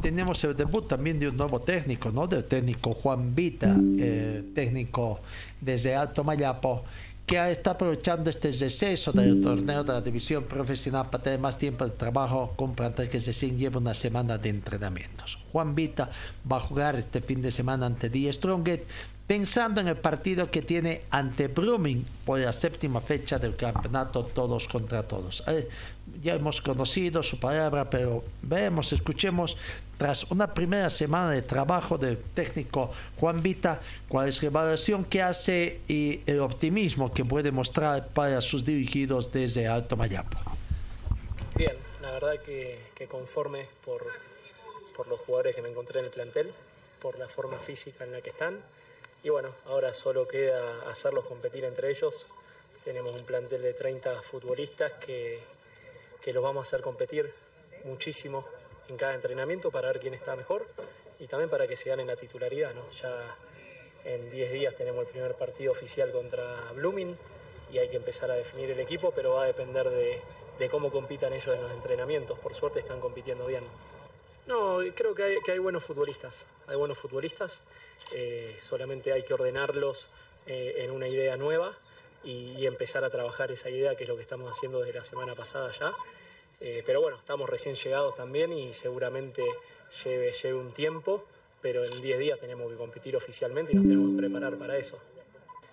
tenemos el debut también de un nuevo técnico, ¿no? Del técnico Juan Vita, eh, técnico desde Alto Mayapo, que está aprovechando este receso del torneo de la división profesional para tener más tiempo de trabajo con plantel que recién lleva una semana de entrenamientos. Juan Vita va a jugar este fin de semana ante Die Strongest pensando en el partido que tiene ante Blooming por la séptima fecha del campeonato todos contra todos. Eh, ya hemos conocido su palabra, pero veamos, escuchemos, tras una primera semana de trabajo del técnico Juan Vita, cuál es la evaluación que hace y el optimismo que puede mostrar para sus dirigidos desde Alto Mayapo. Bien, la verdad que, que conforme por, por los jugadores que me encontré en el plantel, por la forma física en la que están y bueno, ahora solo queda hacerlos competir entre ellos. Tenemos un plantel de 30 futbolistas que, que los vamos a hacer competir muchísimo en cada entrenamiento para ver quién está mejor y también para que se ganen la titularidad. ¿no? Ya en 10 días tenemos el primer partido oficial contra Blooming y hay que empezar a definir el equipo, pero va a depender de, de cómo compitan ellos en los entrenamientos. Por suerte están compitiendo bien. No, creo que hay, que hay buenos futbolistas. Hay buenos futbolistas. Eh, solamente hay que ordenarlos eh, en una idea nueva y, empezar a trabajar esa idea, que es lo que estamos haciendo desde la semana pasada ya. Eh, pero bueno, estamos recién llegados también y seguramente lleve, lleve un tiempo, pero en 10 días tenemos que competir oficialmente y nos tenemos que preparar para eso.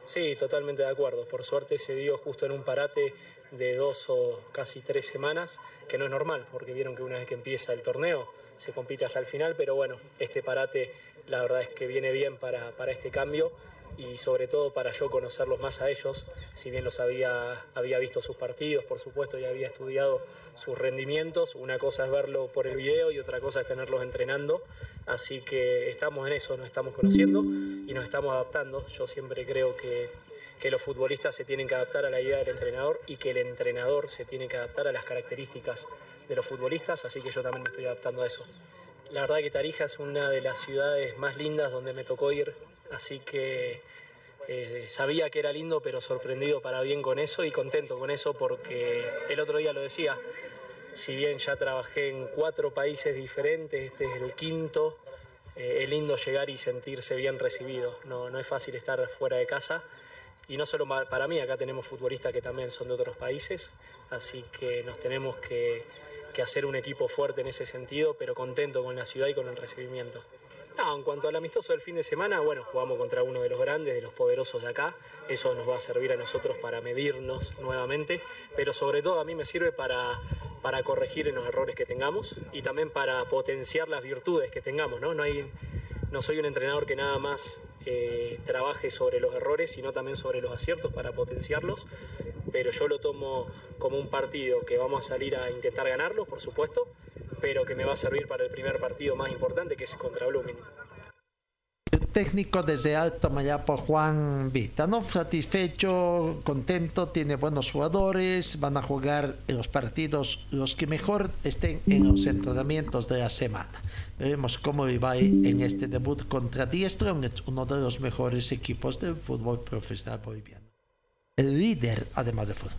Sí, totalmente de acuerdo. Por suerte se dio justo en un parate de dos o casi tres semanas, que no es normal, porque vieron que una vez que empieza el torneo se compite hasta el final, pero bueno, este parate la verdad es que viene bien para, para este cambio y sobre todo para yo conocerlos más a ellos, si bien los había, había visto sus partidos, por supuesto, y había estudiado sus rendimientos, una cosa es verlo por el video y otra cosa es tenerlos entrenando, así que estamos en eso, nos estamos conociendo y nos estamos adaptando, yo siempre creo que, que los futbolistas se tienen que adaptar a la idea del entrenador y que el entrenador se tiene que adaptar a las características de los futbolistas, así que yo también me estoy adaptando a eso. La verdad que Tarija es una de las ciudades más lindas donde me tocó ir, así que eh, sabía que era lindo, pero sorprendido para bien con eso y contento con eso porque el otro día lo decía, si bien ya trabajé en cuatro países diferentes, este es el quinto, eh, es lindo llegar y sentirse bien recibido, no, no es fácil estar fuera de casa y no solo para mí, acá tenemos futbolistas que también son de otros países, así que nos tenemos que que hacer un equipo fuerte en ese sentido, pero contento con la ciudad y con el recibimiento. No, en cuanto al amistoso del fin de semana, bueno, jugamos contra uno de los grandes, de los poderosos de acá. Eso nos va a servir a nosotros para medirnos nuevamente, pero sobre todo a mí me sirve para, para corregir en los errores que tengamos y también para potenciar las virtudes que tengamos, ¿no? No soy un entrenador que nada más eh, trabaje sobre los errores, sino también sobre los aciertos para potenciarlos pero yo lo tomo como un partido que vamos a salir a intentar ganarlo, por supuesto, pero que me va a servir para el primer partido más importante, que es contra Blooming. El técnico desde Alto Mayapo, Juan Vita, ¿no? Satisfecho, contento, tiene buenos jugadores, van a jugar en los partidos los que mejor estén en los entrenamientos de la semana. Veremos cómo va en este debut contra Diestro, uno de los mejores equipos del fútbol profesional boliviano el líder además de fútbol.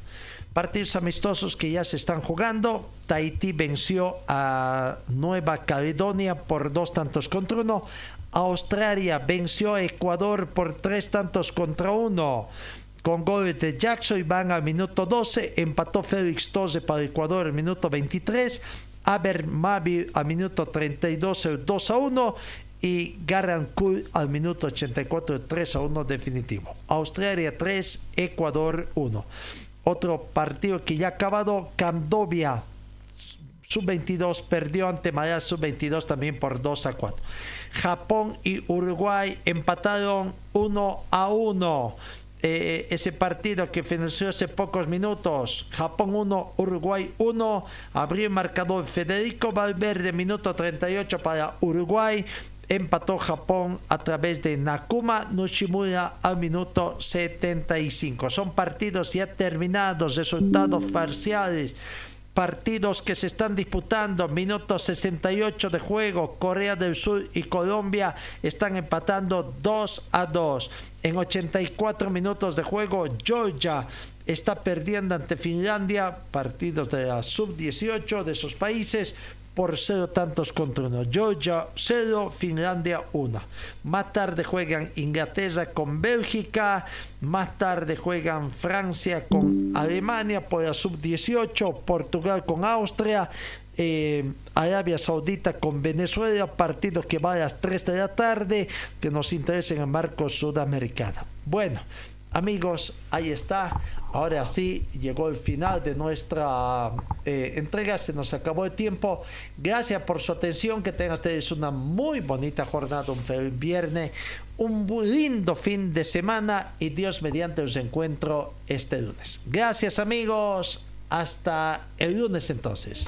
Partidos amistosos que ya se están jugando. Tahití venció a Nueva Caledonia por dos tantos contra uno. Australia venció a Ecuador por tres tantos contra uno. Con goles de Jackson y van al minuto 12. Empató Félix 12 para Ecuador al minuto 23. Aber Mavi al minuto 32 el 2 a 1 y Garancourt al minuto 84, 3 a 1 definitivo. Australia 3, Ecuador 1. Otro partido que ya ha acabado, Candovia sub-22 perdió ante Malasia sub-22 también por 2 a 4. Japón y Uruguay empataron 1 a 1. Eh, ese partido que finalizó hace pocos minutos. Japón 1, Uruguay 1. Abrió el marcador Federico Valverde, minuto 38 para Uruguay. Empató Japón a través de Nakuma Nushimura al minuto 75. Son partidos ya terminados, resultados parciales partidos que se están disputando, minuto 68 de juego, Corea del Sur y Colombia están empatando 2 a 2. En 84 minutos de juego, Georgia está perdiendo ante Finlandia, partidos de la sub-18 de esos países, por cero tantos contra uno. Georgia 0, Finlandia 1. Más tarde juegan Inglaterra con Bélgica. Más tarde juegan Francia con Alemania por la sub-18. Portugal con Austria. Eh, Arabia Saudita con Venezuela, partido que va a las 3 de la tarde, que nos interesa en el marco sudamericano. Bueno, Amigos, ahí está. Ahora sí, llegó el final de nuestra eh, entrega. Se nos acabó el tiempo. Gracias por su atención. Que tengan ustedes una muy bonita jornada, un feliz viernes, un lindo fin de semana y Dios mediante os encuentro este lunes. Gracias, amigos. Hasta el lunes entonces.